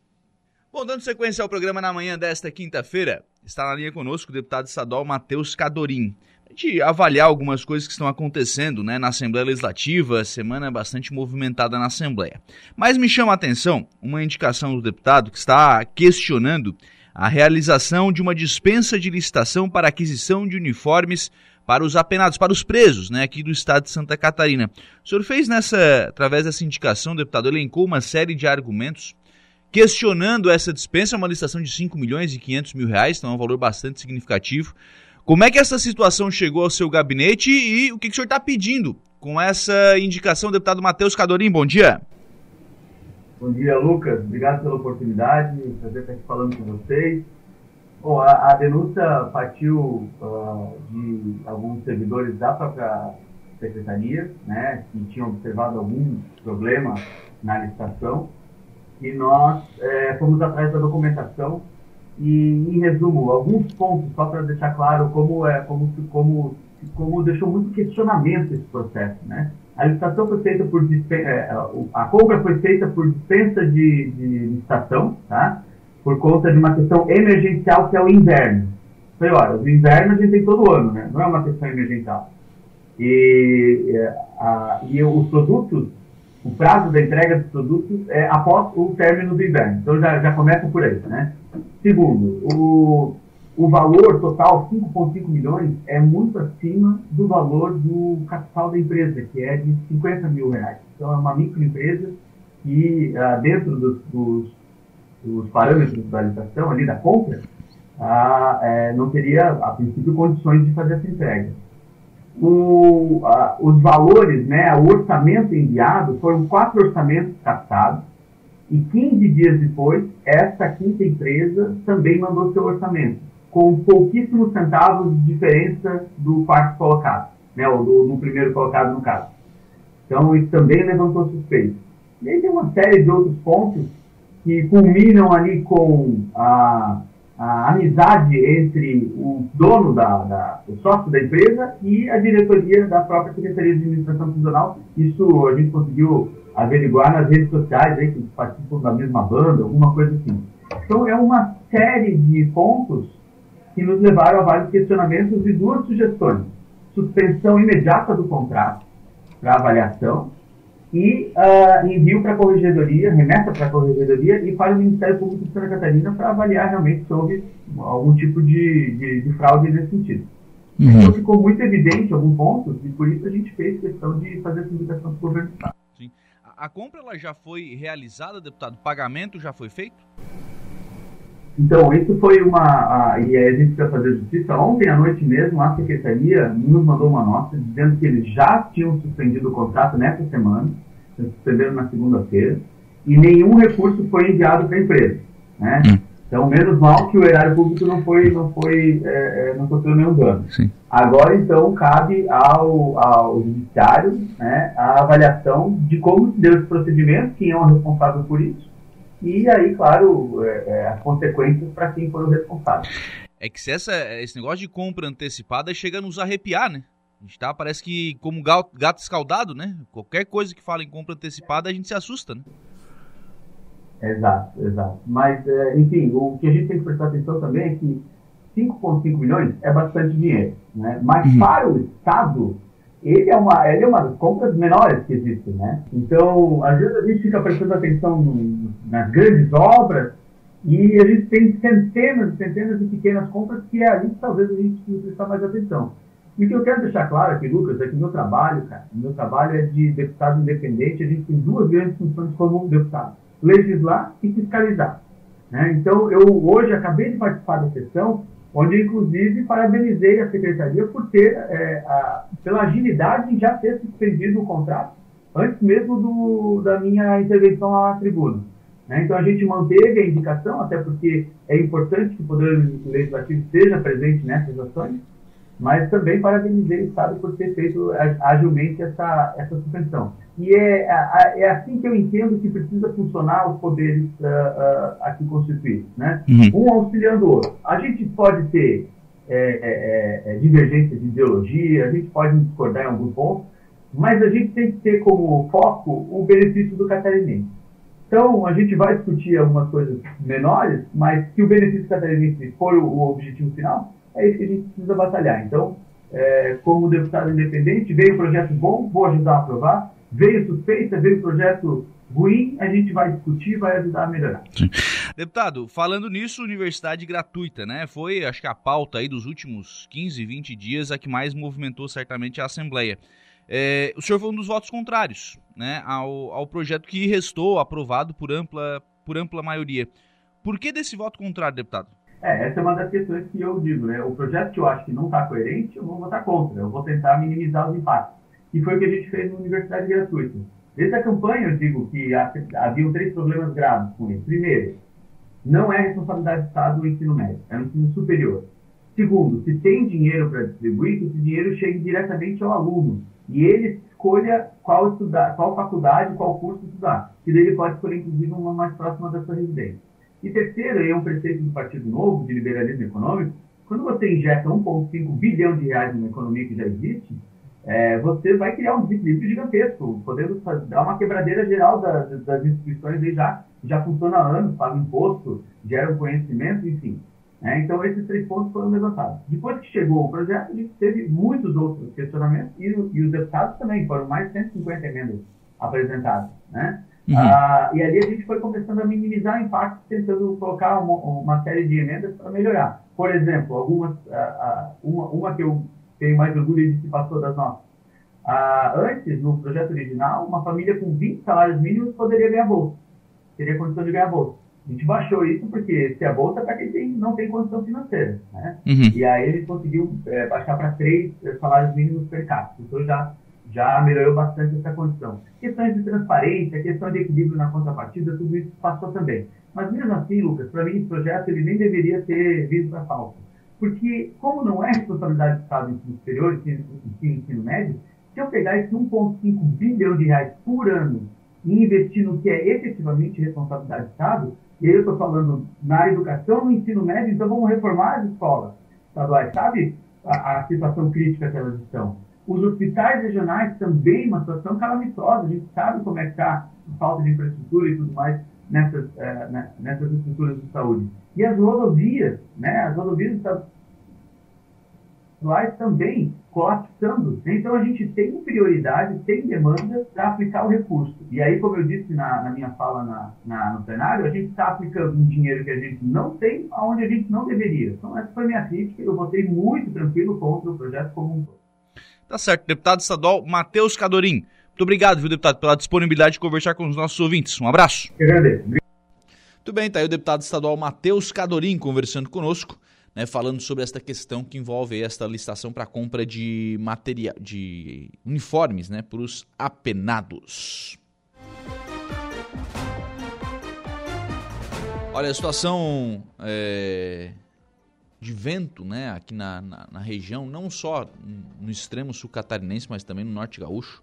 B: Bom, dando sequência ao programa na manhã desta quinta-feira, está na linha conosco o deputado estadual Matheus Cadorim de avaliar algumas coisas que estão acontecendo né, na Assembleia Legislativa, semana bastante movimentada na Assembleia. Mas me chama a atenção uma indicação do deputado que está questionando a realização de uma dispensa de licitação para aquisição de uniformes para os apenados, para os presos, né, aqui do estado de Santa Catarina. O senhor fez nessa, através dessa indicação, deputado, elencou uma série de argumentos questionando essa dispensa, uma licitação de 5 milhões e 500 mil reais, então é um valor bastante significativo. Como é que essa situação chegou ao seu gabinete e o que, que o senhor está pedindo com essa indicação, deputado Matheus Cadorim? Bom dia.
E: Bom dia, Lucas. Obrigado pela oportunidade. Prazer estar aqui falando com vocês. Bom, a, a denúncia partiu uh, de alguns servidores da própria secretaria, né, que tinham observado algum problema na licitação, e nós é, fomos atrás da documentação e, em resumo, alguns pontos, só para deixar claro como, é, como, como, como deixou muito questionamento esse processo. Né? A licitação foi feita por é, a compra foi feita por dispensa de, de licitação, tá? Por conta de uma questão emergencial que é o inverno. Falei, olha, o inverno a gente tem todo ano, né? não é uma questão emergencial. E, é, a, e os produtos o prazo da entrega dos produtos é após o término do inverno. Então já, já começa por aí. Né? Segundo, o, o valor total, 5,5 milhões, é muito acima do valor do capital da empresa, que é de 50 mil reais. Então é uma microempresa que, ah, dentro dos, dos, dos, parâmetros da licitação, ali da compra, ah, é, não teria, a princípio, condições de fazer essa entrega o, a, os valores, né, o orçamento enviado, foram quatro orçamentos captados, e 15 dias depois, essa quinta empresa também mandou seu orçamento, com pouquíssimos centavos de diferença do quarto colocado, né, ou do primeiro colocado no caso. Então, isso também levantou suspeito. E aí tem uma série de outros pontos que culminam ali com a, a amizade entre o dono, da, da, o sócio da empresa e a diretoria da própria Secretaria de Administração Prisional. Isso a gente conseguiu averiguar nas redes sociais, aí, que participam da mesma banda, alguma coisa assim. Então, é uma série de pontos que nos levaram a vários questionamentos e duas sugestões. Suspensão imediata do contrato para avaliação e uh, envio para a corregedoria, remessa para a corregedoria e para o Ministério Público de Santa Catarina para avaliar realmente houve algum tipo de, de, de fraude nesse sentido. Uhum. Então ficou muito evidente algum ponto e por isso a gente fez questão de fazer essa indicação para o governo do Estado.
B: Sim. A compra ela já foi realizada, deputado? O pagamento já foi feito?
E: Então, isso foi uma. A, e a gente precisa fazer justiça. Ontem à noite mesmo, a secretaria nos mandou uma nota dizendo que eles já tinham suspendido o contrato nessa semana, suspenderam na segunda-feira, e nenhum recurso foi enviado para a empresa. Né? Hum. Então, menos mal que o erário público não foi, não foi, é, é não sofreu nenhum dano. Sim. Agora, então, cabe ao, ao judiciário né, a avaliação de como se deu esse procedimento, quem é o responsável por isso, e aí, claro, é, é, as consequências para quem for o responsável.
B: É que se essa, esse negócio de compra antecipada chega a nos arrepiar, né? A gente tá, parece que como gato escaldado, né? Qualquer coisa que fala em compra antecipada, a gente se assusta, né?
E: Exato, exato. Mas, é, enfim, o que a gente tem que prestar atenção também é que 5,5 milhões é bastante dinheiro, né? Mas uhum. para o Estado, ele é uma, ele é uma das compras menores que existem, né? Então, às vezes a gente fica prestando atenção no, nas grandes obras e a gente tem centenas e centenas de pequenas compras que é ali que talvez a gente precisa prestar mais atenção. E o que eu quero deixar claro aqui, Lucas, é que meu trabalho, cara, meu trabalho é de deputado independente, a gente tem duas grandes funções como deputado, legislar e fiscalizar. Né? Então, eu hoje acabei de participar da sessão onde inclusive parabenizei a secretaria por ter, é, a, pela agilidade em já ter suspendido o contrato antes mesmo do, da minha intervenção à tribuna. Né? Então a gente manteve a indicação, até porque é importante que o Poder Legislativo esteja presente nessas ações, mas também parabenizei o Estado por ter feito agilmente essa, essa suspensão. E é, é assim que eu entendo que precisa funcionar os poderes uh, uh, aqui constituídos, né? Uhum. Um auxiliando o outro. A gente pode ter é, é, é, é, divergência de ideologia, a gente pode discordar em alguns pontos, mas a gente tem que ter como foco o benefício do catarinense. Então, a gente vai discutir algumas coisas menores, mas se o benefício catarinense for o, o objetivo final, é isso que a gente precisa batalhar. Então, é, como deputado independente, veio projeto bom, vou ajudar a aprovar, veio suspeita, veio projeto ruim, a gente vai discutir, vai ajudar a melhorar. Sim.
B: Deputado, falando nisso, universidade gratuita, né? Foi, acho que a pauta aí dos últimos 15, 20 dias a que mais movimentou certamente a Assembleia. É, o senhor foi um dos votos contrários né, ao, ao projeto que restou aprovado por ampla, por ampla maioria. Por que desse voto contrário, deputado?
E: É, essa é uma das questões que eu digo, né? O projeto que eu acho que não está coerente, eu vou votar contra. Eu vou tentar minimizar os impactos. E foi o que a gente fez na Universidade Gratuita. Desde a campanha, eu digo que havia três problemas graves com ele. Primeiro, não é responsabilidade do Estado o ensino médio, é o ensino superior. Segundo, se tem dinheiro para distribuir, que esse dinheiro chegue diretamente ao aluno e ele escolha qual estudar, qual faculdade, qual curso estudar, que daí ele pode escolher inclusive uma mais próxima da sua residência. E terceiro, é um preceito do Partido Novo de liberalismo econômico, quando você injeta 1,5 bilhão de reais numa economia que já existe, é, você vai criar um desequilíbrio gigantesco, podendo dar uma quebradeira geral das, das instituições aí já, já funciona há anos, paga imposto, gera conhecimento, enfim. É, então, esses três pontos foram levantados. Depois que chegou o projeto, a gente teve muitos outros questionamentos e, e os deputados também, foram mais de 150 emendas apresentadas. Né? Uhum. Ah, e ali a gente foi começando a minimizar o impacto, tentando colocar uma, uma série de emendas para melhorar. Por exemplo, algumas, ah, ah, uma, uma que eu tenho mais orgulho de que passou das nossas. Ah, antes, no projeto original, uma família com 20 salários mínimos poderia ganhar bolsa. Teria condição de ganhar bolsa. A gente baixou isso porque se a bolsa é para quem tem, não tem condição financeira. Né? Uhum. E aí ele conseguiu é, baixar para três é, salários mínimos per capita. Então já, já melhorou bastante essa condição. Questões de transparência, questão de equilíbrio na contrapartida, tudo isso passou também. Mas mesmo assim, Lucas, para mim esse projeto ele nem deveria ter vindo para falta. Porque, como não é responsabilidade do Estado em ensino superior e ensino, ensino médio, se eu pegar esse 1,5 bilhão de reais por ano em investir no que é efetivamente responsabilidade do Estado, e aí eu estou falando na educação, no ensino médio, então vamos reformar as escolas estaduais, sabe a, a situação crítica que elas estão. Os hospitais regionais também uma situação calamitosa, a gente sabe como é que está a falta de infraestrutura e tudo mais nessas, é, né, nessas estruturas de saúde. E as rodovias, né, as rodovias estaduais também colapsando. Então a gente tem prioridade, tem demanda para aplicar o recurso. E aí, como eu disse na, na minha fala na, na, no plenário, a gente está aplicando um dinheiro que a gente não tem aonde a gente não deveria. Então essa foi minha crítica, eu votei muito tranquilo contra o projeto como um todo.
B: Tá certo, deputado estadual Matheus Cadorim. Muito obrigado, viu, deputado, pela disponibilidade de conversar com os nossos ouvintes. Um abraço.
E: Eu agradeço.
B: Muito bem, tá aí o deputado estadual Matheus Cadorim conversando conosco né, falando sobre esta questão que envolve esta licitação para compra de material, de uniformes né, para os apenados. Olha, a situação é, de vento né, aqui na, na, na, região, não só no extremo sul catarinense, mas também no norte gaúcho.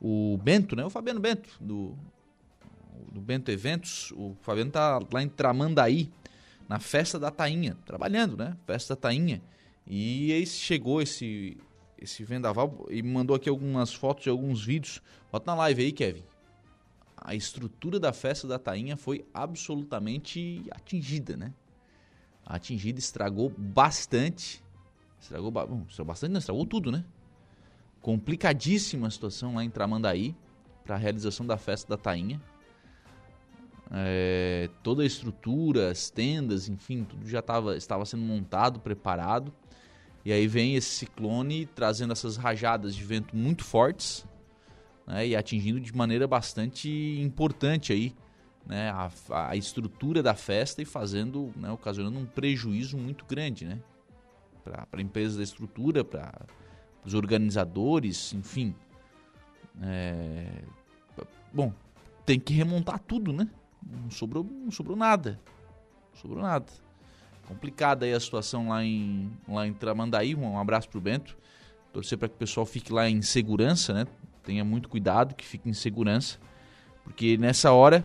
B: O Bento, né, o Fabiano Bento, do, do Bento Eventos, o Fabiano está lá em Tramandaí, na festa da Tainha, trabalhando, né? Festa da Tainha. E aí chegou esse esse vendaval e mandou aqui algumas fotos e alguns vídeos. Bota na live aí, Kevin. A estrutura da festa da Tainha foi absolutamente atingida, né? Atingida, estragou bastante. Estragou, bom, estragou bastante, não, estragou tudo, né? Complicadíssima a situação lá em Tramandaí para a realização da festa da Tainha é, toda a estrutura, as tendas, enfim, tudo já tava, estava sendo montado, preparado. E aí vem esse ciclone trazendo essas rajadas de vento muito fortes né, e atingindo de maneira bastante importante aí né, a, a estrutura da festa e fazendo, né, ocasionando um prejuízo muito grande né, para a empresa da estrutura, para os organizadores, enfim. É, bom, tem que remontar tudo, né? não sobrou, não sobrou nada. Não sobrou nada. Complicada aí a situação lá em, lá em Tramandaí. Um abraço pro Bento. Torcer para que o pessoal fique lá em segurança, né? Tenha muito cuidado, que fique em segurança. Porque nessa hora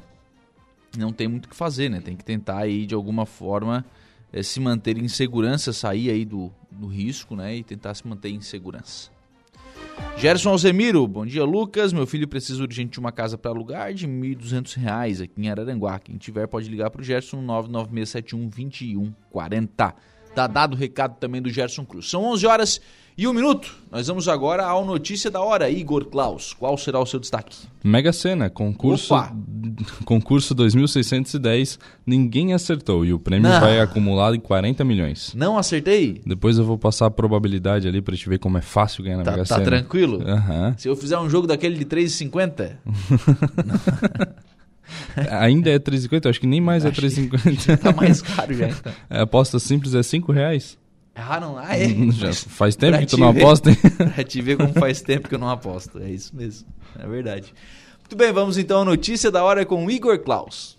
B: não tem muito o que fazer, né? Tem que tentar aí de alguma forma é, se manter em segurança, sair aí do, do risco, né? E tentar se manter em segurança. Gerson Alzemiro, bom dia Lucas. Meu filho precisa urgente de uma casa para alugar de R$ 1.200 aqui em Araranguá. Quem tiver pode ligar para o Gerson 99671 2140. Tá dado o recado também do Gerson Cruz. São 11 horas e um minuto. Nós vamos agora ao Notícia da Hora. Igor Klaus, qual será o seu destaque?
F: Mega Sena, concurso, concurso 2610. Ninguém acertou e o prêmio Não. vai acumulado em 40 milhões.
B: Não acertei?
F: Depois eu vou passar a probabilidade ali para te ver como é fácil ganhar na
B: tá,
F: Mega
B: tá
F: Sena.
B: Tá tranquilo?
F: Uhum.
B: Se eu fizer um jogo daquele de 3,50?
F: Ainda é 3,50? Acho que nem mais é Acho é 3,50.
B: Tá mais caro já, então.
F: A aposta simples é 5 reais.
B: Ah, não, ah, é.
F: Já faz tempo que tu não ver, aposta, hein?
B: pra te ver como faz tempo que eu não aposto. É isso mesmo. É verdade. Muito bem, vamos então à notícia da hora com Igor Klaus.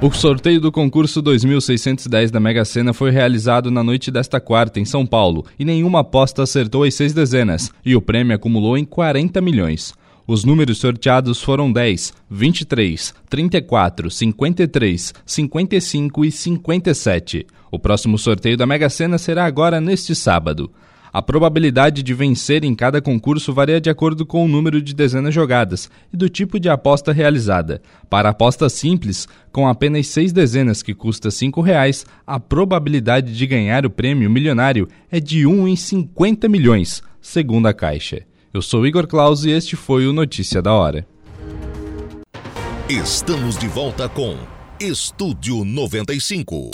F: O sorteio do concurso 2610 da Mega Sena foi realizado na noite desta quarta em São Paulo e nenhuma aposta acertou as seis dezenas, e o prêmio acumulou em 40 milhões. Os números sorteados foram 10, 23, 34, 53, 55 e 57. O próximo sorteio da Mega Sena será agora neste sábado. A probabilidade de vencer em cada concurso varia de acordo com o número de dezenas jogadas e do tipo de aposta realizada. Para aposta simples, com apenas seis dezenas que custa R$ 5,00, a probabilidade de ganhar o prêmio milionário é de 1 em 50 milhões, segundo a Caixa. Eu sou Igor Claus e este foi o Notícia da Hora.
A: Estamos de volta com Estúdio 95.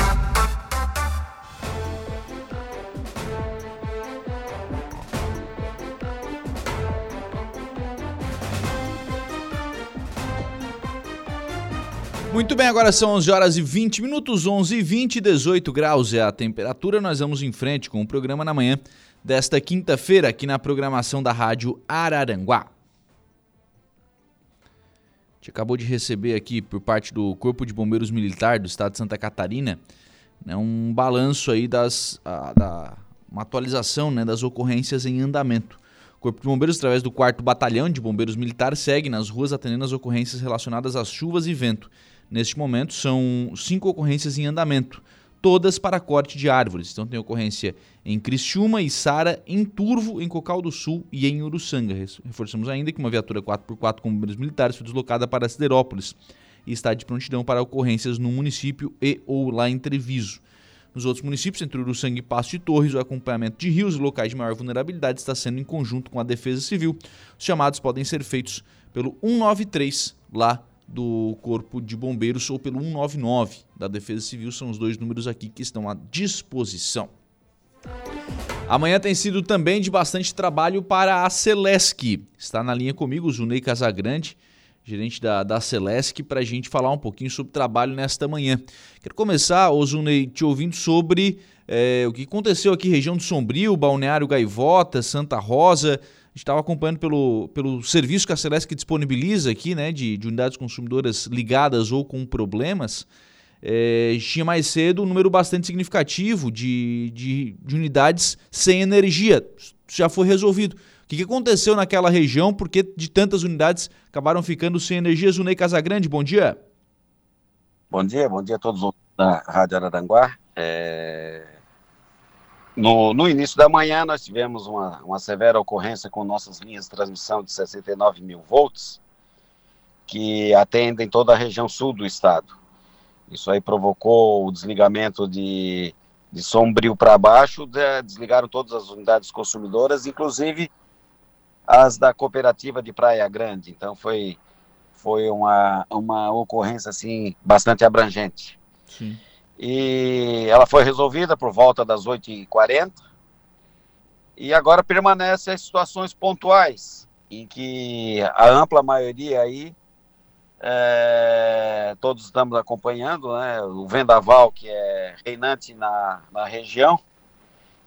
B: Muito bem, agora são 11 horas e 20 minutos, 11 e 20, 18 graus é a temperatura. Nós vamos em frente com o programa na manhã desta quinta-feira aqui na programação da Rádio Araranguá. A gente acabou de receber aqui por parte do Corpo de Bombeiros Militar do Estado de Santa Catarina né, um balanço aí das a, da uma atualização né, das ocorrências em andamento. O Corpo de Bombeiros, através do 4 Batalhão de Bombeiros Militar, segue nas ruas atendendo as ocorrências relacionadas às chuvas e vento. Neste momento, são cinco ocorrências em andamento, todas para corte de árvores. Então, tem ocorrência em Criciúma, Sara, em Turvo, em Cocal do Sul e em Uruçanga. Reforçamos ainda que uma viatura 4x4 com bombeiros militares foi deslocada para Siderópolis e está de prontidão para ocorrências no município e ou lá em Treviso. Nos outros municípios, entre Uruçanga e Passo de Torres, o acompanhamento de rios e locais de maior vulnerabilidade está sendo em conjunto com a Defesa Civil. Os chamados podem ser feitos pelo 193 lá do Corpo de Bombeiros ou pelo 199 da Defesa Civil. São os dois números aqui que estão à disposição. Amanhã tem sido também de bastante trabalho para a Celesc. Está na linha comigo o Zunei Casagrande, gerente da, da Celesc, para a gente falar um pouquinho sobre trabalho nesta manhã. Quero começar, ô Zunei, te ouvindo sobre é, o que aconteceu aqui região do Sombrio, Balneário Gaivota, Santa Rosa gente estava acompanhando pelo, pelo serviço que a Celesc disponibiliza aqui, né, de, de unidades consumidoras ligadas ou com problemas, é, tinha mais cedo um número bastante significativo de, de, de unidades sem energia. Isso já foi resolvido. O que, que aconteceu naquela região? Porque de tantas unidades acabaram ficando sem energia? Zunei Casagrande, bom dia.
G: Bom dia, bom dia a todos da Rádio Araranguá. É... No, no início da manhã, nós tivemos uma, uma severa ocorrência com nossas linhas de transmissão de 69 mil volts, que atendem toda a região sul do estado. Isso aí provocou o desligamento de, de Sombrio para baixo, de, desligaram todas as unidades consumidoras, inclusive as da cooperativa de Praia Grande. Então foi, foi uma, uma ocorrência assim bastante abrangente. Sim e ela foi resolvida por volta das 8h40 e agora permanece as situações pontuais em que a ampla maioria aí é, todos estamos acompanhando, né, o vendaval que é reinante na, na região,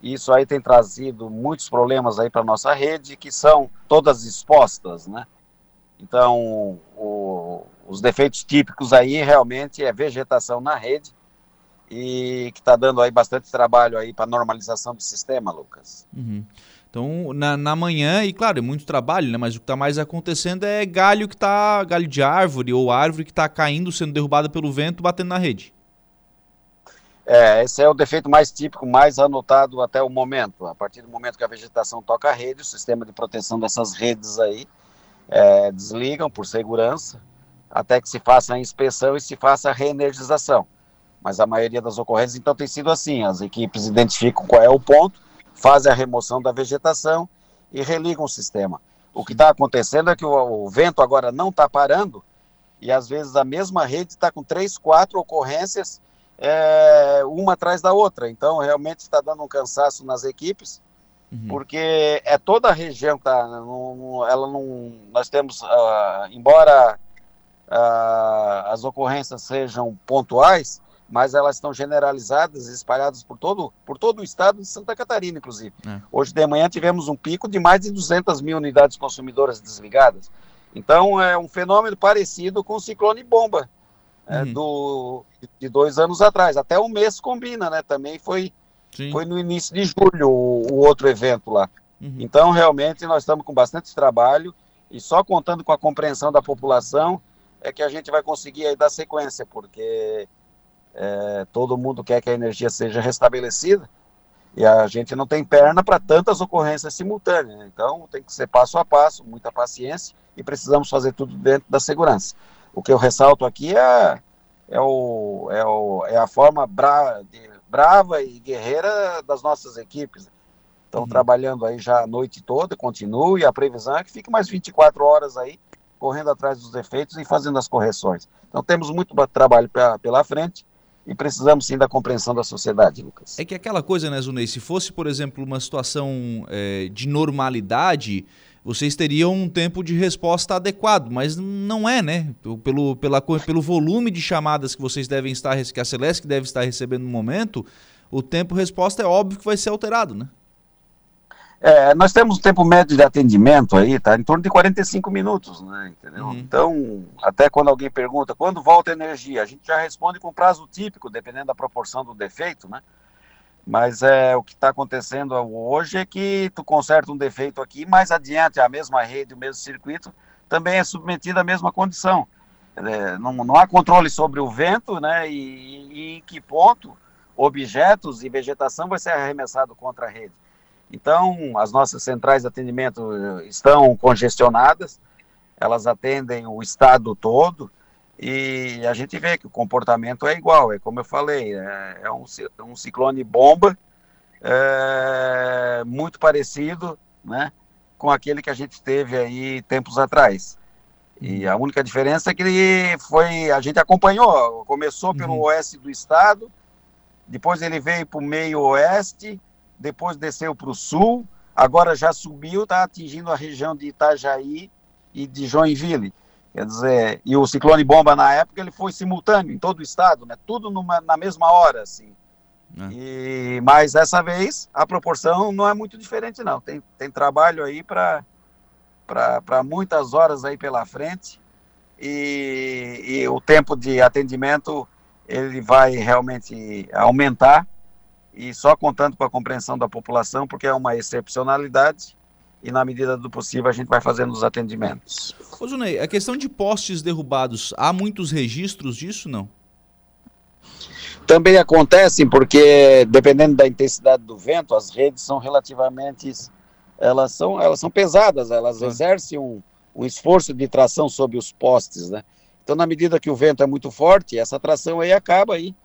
G: isso aí tem trazido muitos problemas aí para nossa rede, que são todas expostas, né, então o, os defeitos típicos aí realmente é vegetação na rede, e que está dando aí bastante trabalho aí para normalização do sistema, Lucas.
B: Uhum. Então, na, na manhã, e claro, é muito trabalho, né? Mas o que está mais acontecendo é galho que está galho de árvore ou árvore que está caindo, sendo derrubada pelo vento, batendo na rede.
G: É, esse é o defeito mais típico, mais anotado até o momento. A partir do momento que a vegetação toca a rede, o sistema de proteção dessas redes aí é, desligam por segurança, até que se faça a inspeção e se faça a reenergização mas a maioria das ocorrências então tem sido assim: as equipes identificam qual é o ponto, fazem a remoção da vegetação e religam o sistema. O que está acontecendo é que o, o, vento agora não está parando e às vezes a mesma rede está com três, quatro ocorrências, é, uma atrás da outra. Então realmente está dando um cansaço nas equipes. Uhum. Porque é toda a região que tá, ela não, nós temos, uh, embora uh, as ocorrências sejam pontuais, mas elas estão generalizadas espalhadas por todo, por todo o estado de Santa Catarina, inclusive. É. Hoje de manhã tivemos um pico de mais de 200 mil unidades consumidoras desligadas. Então é um fenômeno parecido com o ciclone bomba é, uhum. do, de dois anos atrás. Até um mês combina, né? Também foi, foi no início de julho o, o outro evento lá. Uhum. Então realmente nós estamos com bastante trabalho e só contando com a compreensão da população é que a gente vai conseguir aí dar sequência, porque é, todo mundo quer que a energia seja restabelecida e a gente não tem perna para tantas ocorrências simultâneas. Então tem que ser passo a passo, muita paciência e precisamos fazer tudo dentro da segurança. O que eu ressalto aqui é, é, o, é, o, é a forma bra, de, brava e guerreira das nossas equipes. Estão uhum. trabalhando aí já a noite toda, continue, e a previsão é que fique mais 24 horas aí correndo atrás dos defeitos e fazendo as correções. Então temos muito trabalho pra, pela frente e precisamos sim da compreensão da sociedade, Lucas.
B: É que aquela coisa, né, Zunei, se fosse, por exemplo, uma situação é, de normalidade, vocês teriam um tempo de resposta adequado, mas não é, né? Pelo, pela, pelo volume de chamadas que vocês devem estar, que a Celeste deve estar recebendo no momento, o tempo resposta é óbvio que vai ser alterado, né?
G: É, nós temos um tempo médio de atendimento aí, tá? Em torno de 45 minutos, né? Entendeu? Uhum. Então, até quando alguém pergunta quando volta a energia, a gente já responde com prazo típico, dependendo da proporção do defeito, né? Mas é, o que está acontecendo hoje é que tu conserta um defeito aqui, mais adiante a mesma rede, o mesmo circuito, também é submetido à mesma condição. É, não, não, há controle sobre o vento, né? E, e em que ponto objetos e vegetação vai ser arremessado contra a rede. Então, as nossas centrais de atendimento eh, estão congestionadas, elas atendem o estado todo e a gente vê que o comportamento é igual, é como eu falei, é, é um, um, ciclone bomba é, muito parecido, né, com aquele que a gente teve aí tempos atrás. E a única diferença é que foi, a gente acompanhou, começou pelo uhum. oeste do estado, depois ele veio para o meio oeste, depois desceu para o sul, agora já subiu, está atingindo a região de Itajaí e de Joinville. Quer dizer, e o ciclone bomba na época ele foi simultâneo em todo o estado, né? Tudo numa, na mesma hora, assim. É. E, mas dessa vez a proporção não é muito diferente, não. Tem, tem trabalho aí para muitas horas aí pela frente e, e o tempo de atendimento ele vai realmente aumentar e só contando com a compreensão da população, porque é uma excepcionalidade e na medida do possível a gente vai fazendo os atendimentos.
B: Ô Zunei, a questão de postes derrubados, há muitos registros disso, não?
G: Também acontecem porque dependendo da intensidade do vento, as redes são relativamente elas são elas são pesadas, elas exercem um, um esforço de tração sobre os postes, né? Então na medida que o vento é muito forte, essa tração aí acaba aí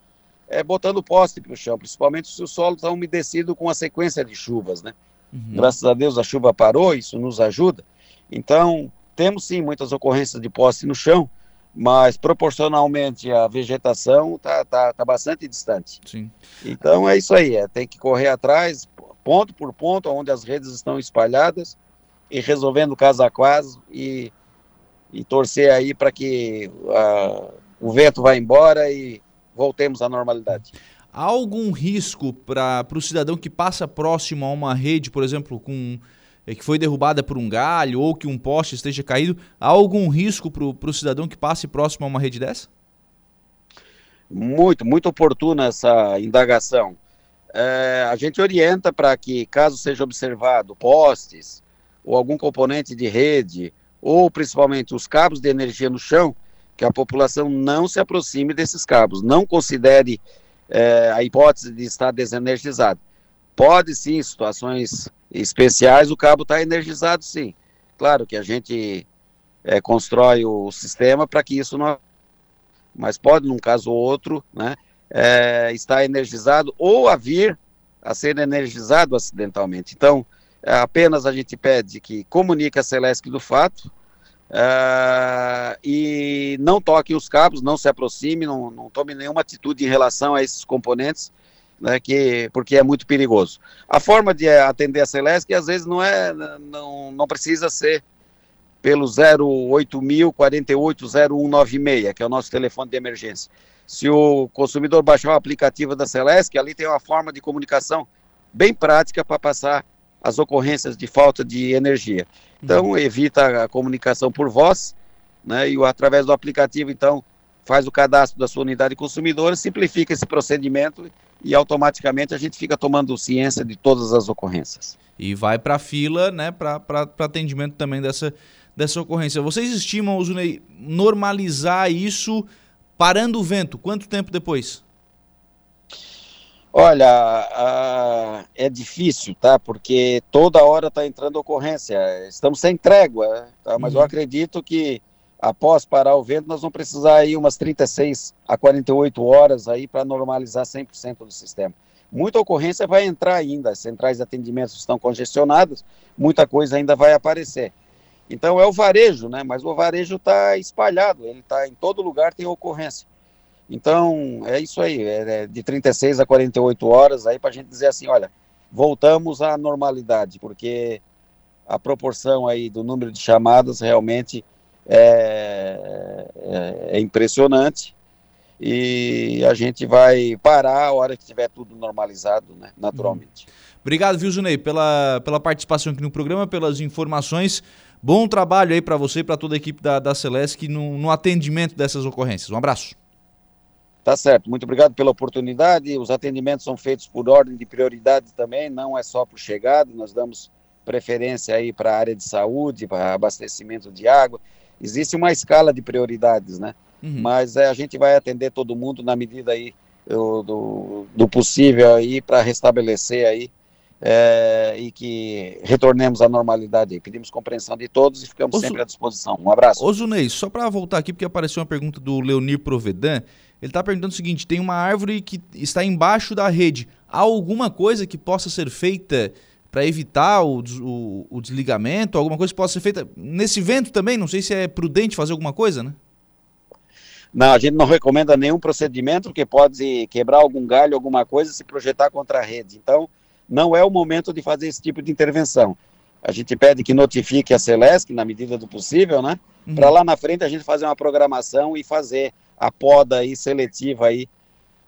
G: é, botando poste para o chão, principalmente se o solo está umedecido com a sequência de chuvas, né? Uhum. Graças a Deus a chuva parou, isso nos ajuda. Então, temos sim muitas ocorrências de poste no chão, mas proporcionalmente a vegetação está tá, tá bastante distante.
B: Sim.
G: Então é isso aí, é, tem que correr atrás, ponto por ponto, onde as redes estão espalhadas, e resolvendo caso a caso, e, e torcer aí para que uh, o vento vá embora e voltemos à normalidade.
B: Há algum risco para o cidadão que passa próximo a uma rede, por exemplo, com é, que foi derrubada por um galho ou que um poste esteja caído? Há algum risco para o cidadão que passe próximo a uma rede dessa?
G: Muito, muito oportuna essa indagação. É, a gente orienta para que, caso seja observado postes ou algum componente de rede, ou principalmente os cabos de energia no chão, que a população não se aproxime desses cabos, não considere é, a hipótese de estar desenergizado. Pode sim, em situações especiais, o cabo está energizado sim. Claro que a gente é, constrói o sistema para que isso não. Mas pode, num caso ou outro, né, é, estar energizado ou a vir a ser energizado acidentalmente. Então, apenas a gente pede que comunique a Celesc do fato, Uh, e não toquem os cabos, não se aproxime, não, não tome nenhuma atitude em relação a esses componentes, né, que, porque é muito perigoso. A forma de atender a Celeste, às vezes não é, não, não precisa ser pelo 08000 480196, que é o nosso telefone de emergência. Se o consumidor baixar o aplicativo da Celeste, ali tem uma forma de comunicação bem prática para passar as ocorrências de falta de energia. Então, uhum. evita a comunicação por voz, né, e através do aplicativo, então, faz o cadastro da sua unidade consumidora, simplifica esse procedimento e automaticamente a gente fica tomando ciência de todas as ocorrências.
B: E vai para a fila, né, para atendimento também dessa, dessa ocorrência. Vocês estimam, Zunei, normalizar isso parando o vento? Quanto tempo depois?
G: Olha, é difícil, tá? Porque toda hora está entrando ocorrência. Estamos sem trégua, tá? mas uhum. eu acredito que após parar o vento, nós vamos precisar aí umas 36 a 48 horas aí para normalizar 100% do sistema. Muita ocorrência vai entrar ainda, as centrais de atendimento estão congestionadas, muita coisa ainda vai aparecer. Então é o varejo, né? Mas o varejo está espalhado, ele está em todo lugar tem ocorrência. Então, é isso aí, é de 36 a 48 horas aí para a gente dizer assim, olha, voltamos à normalidade, porque a proporção aí do número de chamadas realmente é, é, é impressionante e a gente vai parar a hora que tiver tudo normalizado, né, naturalmente. Uhum.
B: Obrigado, viu, Zunei, pela, pela participação aqui no programa, pelas informações. Bom trabalho aí para você e para toda a equipe da, da Celesc no, no atendimento dessas ocorrências. Um abraço.
G: Tá certo, muito obrigado pela oportunidade. Os atendimentos são feitos por ordem de prioridade também, não é só por chegada, nós damos preferência aí para a área de saúde, para abastecimento de água. Existe uma escala de prioridades, né? Uhum. Mas é, a gente vai atender todo mundo na medida aí do, do, do possível aí para restabelecer aí é, e que retornemos à normalidade. Pedimos compreensão de todos e ficamos sempre à disposição. Um abraço.
B: Ô Zunei, só para voltar aqui, porque apareceu uma pergunta do Leonir Provedan, ele está perguntando o seguinte, tem uma árvore que está embaixo da rede, há alguma coisa que possa ser feita para evitar o, o, o, desligamento, alguma coisa que possa ser feita nesse vento também? Não sei se é prudente fazer alguma coisa, né?
G: Não, a gente não recomenda nenhum procedimento que pode quebrar algum galho, alguma coisa, se projetar contra a rede. Então, não é o momento de fazer esse tipo de intervenção. A gente pede que notifique a Celesc, na medida do possível, né? Uhum. Para lá na frente a gente fazer uma programação e fazer a poda aí seletiva aí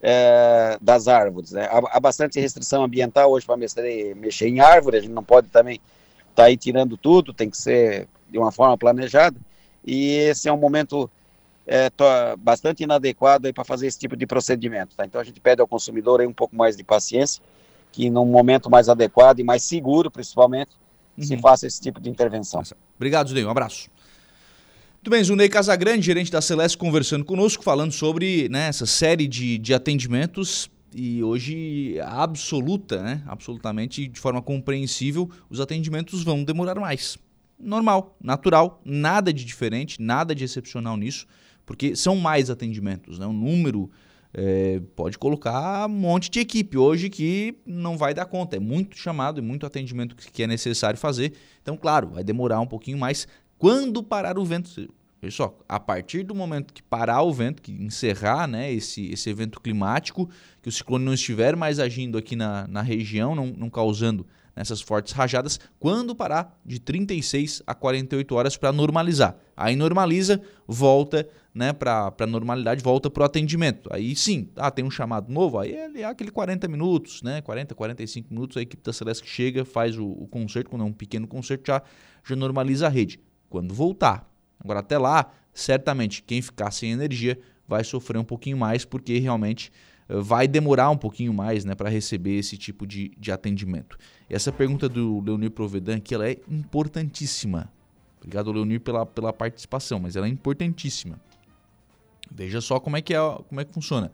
G: é, das árvores. Né? Há, há, bastante restrição ambiental hoje para mexer, mexer em árvore, a gente não pode também estar tá aí tirando tudo, tem que ser de uma forma planejada. E esse é um momento é, bastante inadequado para fazer esse tipo de procedimento. Tá? Então a gente pede ao consumidor aí um pouco mais de paciência que num momento mais adequado e mais seguro, principalmente, uhum. se faça esse tipo de intervenção.
B: Obrigado, Zunei. Um abraço. Muito bem, Zunei Casagrande, gerente da Celeste, conversando conosco, falando sobre né, essa série de, de atendimentos e hoje absoluta, né, absolutamente de forma compreensível, os atendimentos vão demorar mais. Normal, natural, nada de diferente, nada de excepcional nisso, porque são mais atendimentos, né, o número é, pode colocar um monte de equipe hoje que não vai dar conta. É muito chamado e muito atendimento que é necessário fazer. Então, claro, vai demorar um pouquinho mais. Quando parar o vento, veja só, a partir do momento que parar o vento, que encerrar né, esse, esse evento climático, que o ciclone não estiver mais agindo aqui na, na região, não, não causando nessas fortes rajadas, quando parar de 36 a 48 horas para normalizar. Aí normaliza, volta né, para a normalidade, volta para o atendimento. Aí sim, ah, tem um chamado novo, aí é, é aquele 40 minutos, né, 40, 45 minutos, a equipe da Celeste chega, faz o, o concerto, quando é um pequeno concerto, já, já normaliza a rede. Quando voltar. Agora até lá, certamente, quem ficar sem energia vai sofrer um pouquinho mais, porque realmente vai demorar um pouquinho mais né, para receber esse tipo de, de atendimento. E essa pergunta do Leonir Provedan aqui ela é importantíssima. Obrigado, Leonir, pela, pela participação, mas ela é importantíssima. Veja só como é que, é, como é que funciona.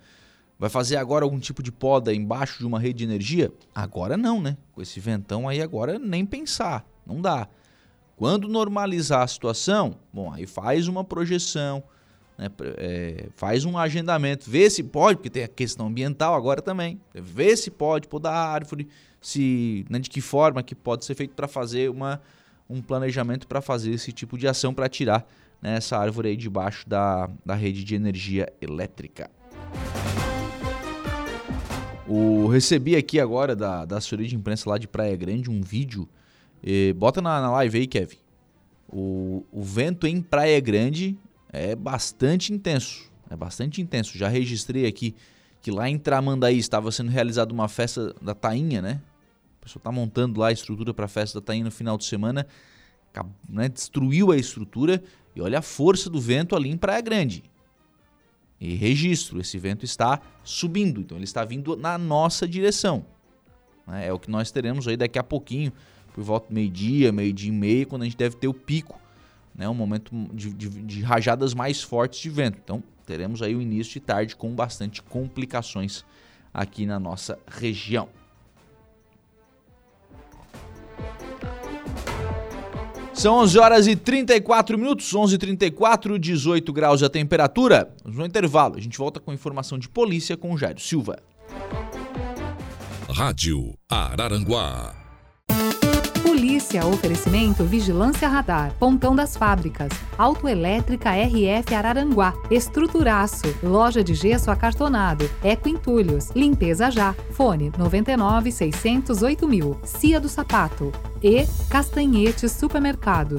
B: Vai fazer agora algum tipo de poda embaixo de uma rede de energia? Agora não, né? Com esse ventão aí agora nem pensar, não dá. Quando normalizar a situação, bom, aí faz uma projeção, né, é, faz um agendamento, vê se pode, porque tem a questão ambiental agora também, vê se pode podar a árvore, se, né, de que forma que pode ser feito para fazer uma, um planejamento para fazer esse tipo de ação para tirar né, essa árvore aí debaixo da, da rede de energia elétrica. O, recebi aqui agora da, da assessoria de imprensa lá de Praia Grande um vídeo. Eh, bota na, na live aí, Kevin. O, o vento em Praia Grande é bastante intenso. É bastante intenso. Já registrei aqui que lá em Tramandaí estava sendo realizada uma festa da Tainha, né? O pessoal está montando lá a estrutura para a festa da Tainha no final de semana. Né? Destruiu a estrutura e olha a força do vento ali em Praia Grande. E registro, esse vento está subindo, então ele está vindo na nossa direção. Né? É o que nós teremos aí daqui a pouquinho, por volta do meio-dia, meio-dia e meio, quando a gente deve ter o pico né, um momento de, de, de rajadas mais fortes de vento. Então teremos aí o início de tarde com bastante complicações aqui na nossa região. São 11 horas e 34 minutos, 11 h 34 18 graus a temperatura. Vamos no intervalo, a gente volta com informação de polícia com o Jairo Silva.
A: Rádio Araranguá
H: Polícia, oferecimento Vigilância Radar, Pontão das Fábricas, Autoelétrica RF Araranguá, Estruturaço, Loja de Gesso Acartonado, Eco Entulhos, Limpeza Já, Fone 99 608 mil, Cia do Sapato e Castanhetes Supermercados.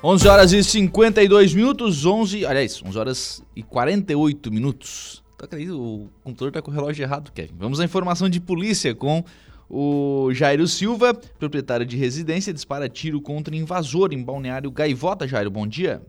B: 11 horas e 52 minutos, 11, aliás, 11 horas e 48 minutos. Tá acredito, o computador tá com o relógio errado, Kevin. Vamos à informação de polícia com o Jairo Silva, proprietário de residência, dispara tiro contra invasor em Balneário Gaivota. Jairo, bom dia.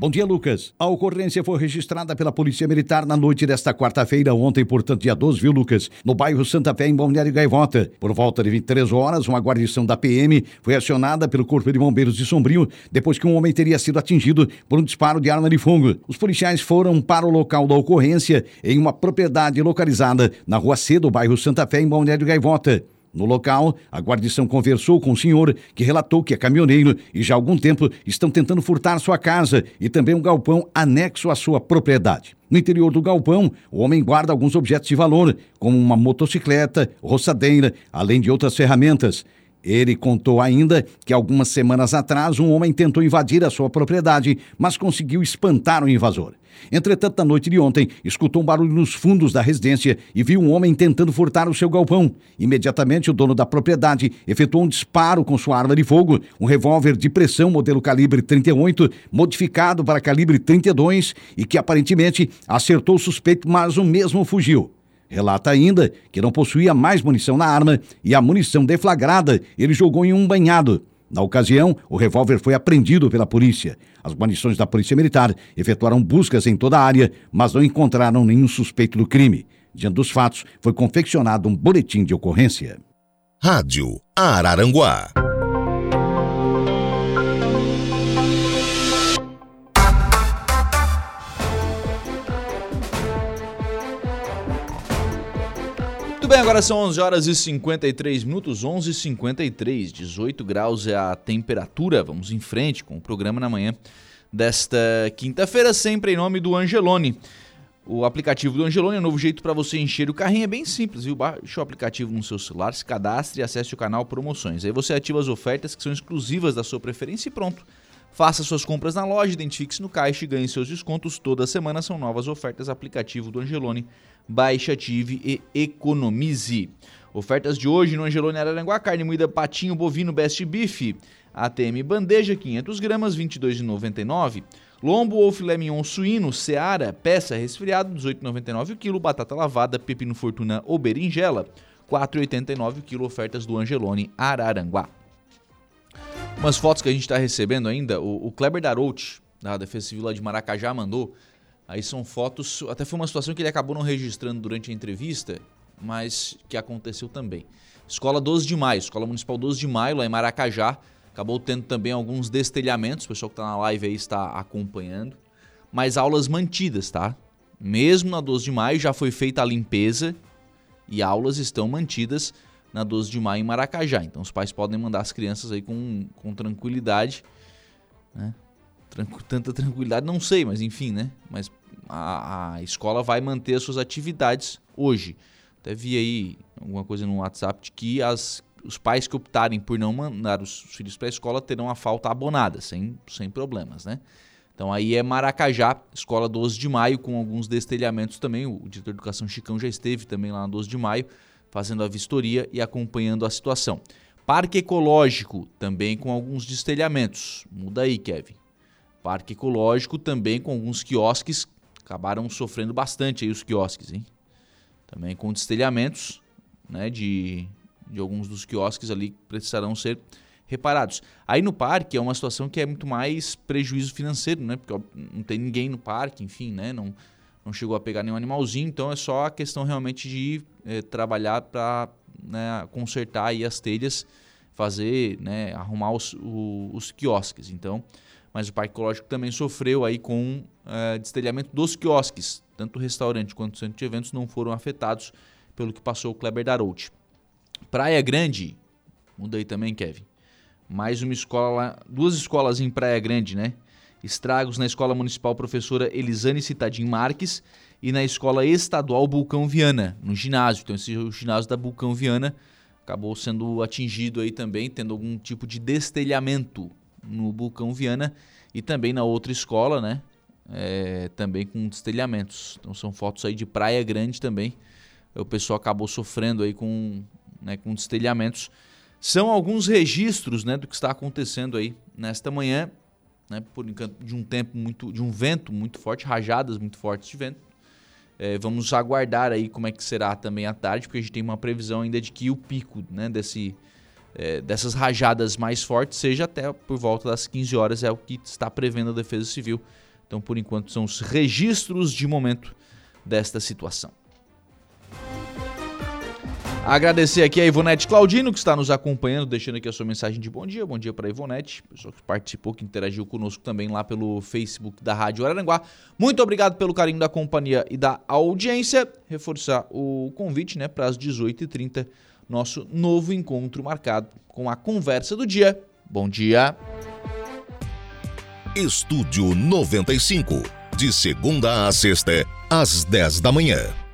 I: Bom dia, Lucas. A ocorrência foi registrada pela Polícia Militar na noite desta quarta-feira, ontem, portanto, dia 12, viu, Lucas? No bairro Santa Fé, em Balneário Gaivota. Por volta de 23 horas, uma guarnição da PM foi acionada pelo Corpo de Bombeiros de Sombrio depois que um homem teria sido atingido por um disparo de arma de fogo. Os policiais foram para o local da ocorrência em uma propriedade localizada na Rua C do bairro Santa Fé, em Balneário Gaivota. No local, a guarnição conversou com o senhor, que relatou que é caminhoneiro e já há algum tempo estão tentando furtar sua casa e também um galpão anexo à sua propriedade. No interior do galpão, o homem guarda alguns objetos de valor, como uma motocicleta, roçadeira, além de outras ferramentas. Ele contou ainda que algumas semanas atrás um homem tentou invadir a sua propriedade, mas conseguiu espantar o invasor. Entretanto, na noite de ontem, escutou um barulho nos fundos da residência e viu um homem tentando furtar o seu galpão. Imediatamente, o dono da propriedade efetuou um disparo com sua arma de fogo, um revólver de pressão modelo calibre 38, modificado para calibre 32 e que aparentemente acertou o suspeito, mas o mesmo fugiu. Relata ainda que não possuía mais munição na arma e a munição deflagrada ele jogou em um banhado. Na ocasião, o revólver foi apreendido pela polícia. As guarnições da Polícia Militar efetuaram buscas em toda a área, mas não encontraram nenhum suspeito do crime. Diante dos fatos, foi confeccionado um boletim de ocorrência.
A: Rádio Araranguá.
B: Bem, agora são 11 horas e 53 minutos, 11 e 53, 18 graus é a temperatura. Vamos em frente com o programa na manhã desta quinta-feira, sempre em nome do Angelone. O aplicativo do Angelone é um novo jeito para você encher o carrinho, é bem simples, viu? Baixe o aplicativo no seu celular, se cadastre e acesse o canal Promoções. Aí você ativa as ofertas que são exclusivas da sua preferência e pronto. Faça suas compras na loja, identifique-se no caixa e ganhe seus descontos. Toda semana são novas ofertas aplicativo do Angelone baixe, ative e economize. Ofertas de hoje no Angelone Araranguá, carne moída patinho bovino best beef, ATM bandeja 500 gramas, 22,99. Lombo ou filé mignon suíno, seara, peça resfriado, 18,99 o quilo. Batata lavada, pepino fortuna ou berinjela, 4,89 o quilo. Ofertas do Angelone Araranguá. Umas fotos que a gente está recebendo ainda, o, o Kleber Darout, da Defesa Civil lá de Maracajá, mandou Aí são fotos, até foi uma situação que ele acabou não registrando durante a entrevista, mas que aconteceu também. Escola 12 de Maio, Escola Municipal 12 de Maio, lá em Maracajá, acabou tendo também alguns destelhamentos, o pessoal que está na live aí está acompanhando, mas aulas mantidas, tá? Mesmo na 12 de Maio já foi feita a limpeza e aulas estão mantidas na 12 de Maio em Maracajá. Então os pais podem mandar as crianças aí com, com tranquilidade, né? tanta tranquilidade, não sei, mas enfim, né? Mas a, a escola vai manter as suas atividades hoje. Até vi aí alguma coisa no WhatsApp de que as, os pais que optarem por não mandar os filhos para a escola terão a falta abonada, sem, sem problemas, né? Então aí é Maracajá, escola 12 de maio, com alguns destelhamentos também. O diretor de educação Chicão já esteve também lá na 12 de maio, fazendo a vistoria e acompanhando a situação. Parque Ecológico, também com alguns destelhamentos. Muda aí, Kevin. Parque Ecológico também com alguns quiosques acabaram sofrendo bastante aí os quiosques, hein? Também com destelhamentos, né, de, de alguns dos quiosques ali que precisarão ser reparados. Aí no parque é uma situação que é muito mais prejuízo financeiro, né? Porque não tem ninguém no parque, enfim, né? Não, não chegou a pegar nenhum animalzinho, então é só a questão realmente de é, trabalhar para né, consertar aí as telhas, fazer, né, arrumar os, o, os quiosques. Então, mas o Parque Ecológico também sofreu aí com uh, destelhamento dos quiosques. Tanto o restaurante quanto o centro de eventos não foram afetados pelo que passou o Kleber Darout. Praia Grande, muda aí também, Kevin. Mais uma escola, duas escolas em Praia Grande, né? Estragos na Escola Municipal Professora Elisane Citadim Marques e na Escola Estadual Bulcão Viana, no ginásio. Então, esse é o ginásio da Bulcão Viana acabou sendo atingido aí também, tendo algum tipo de destelhamento no Bulcão Viana e também na outra escola, né? É, também com destelhamentos. Então são fotos aí de Praia Grande também. O pessoal acabou sofrendo aí com, né, com destelhamentos. São alguns registros né, do que está acontecendo aí nesta manhã, né, por de um tempo muito, de um vento muito forte, rajadas muito fortes de vento. É, vamos aguardar aí como é que será também à tarde, porque a gente tem uma previsão ainda de que o pico né, desse, é, dessas rajadas mais fortes seja até por volta das 15 horas, é o que está prevendo a Defesa Civil. Então, por enquanto, são os registros de momento desta situação. Agradecer aqui a Ivonete Claudino, que está nos acompanhando, deixando aqui a sua mensagem de bom dia. Bom dia para a Ivonete, pessoa que participou, que interagiu conosco também lá pelo Facebook da Rádio Araranguá. Muito obrigado pelo carinho da companhia e da audiência. Reforçar o convite né, para as 18h30, nosso novo encontro marcado com a conversa do dia. Bom dia.
A: Estúdio 95, de segunda a sexta, às 10 da manhã.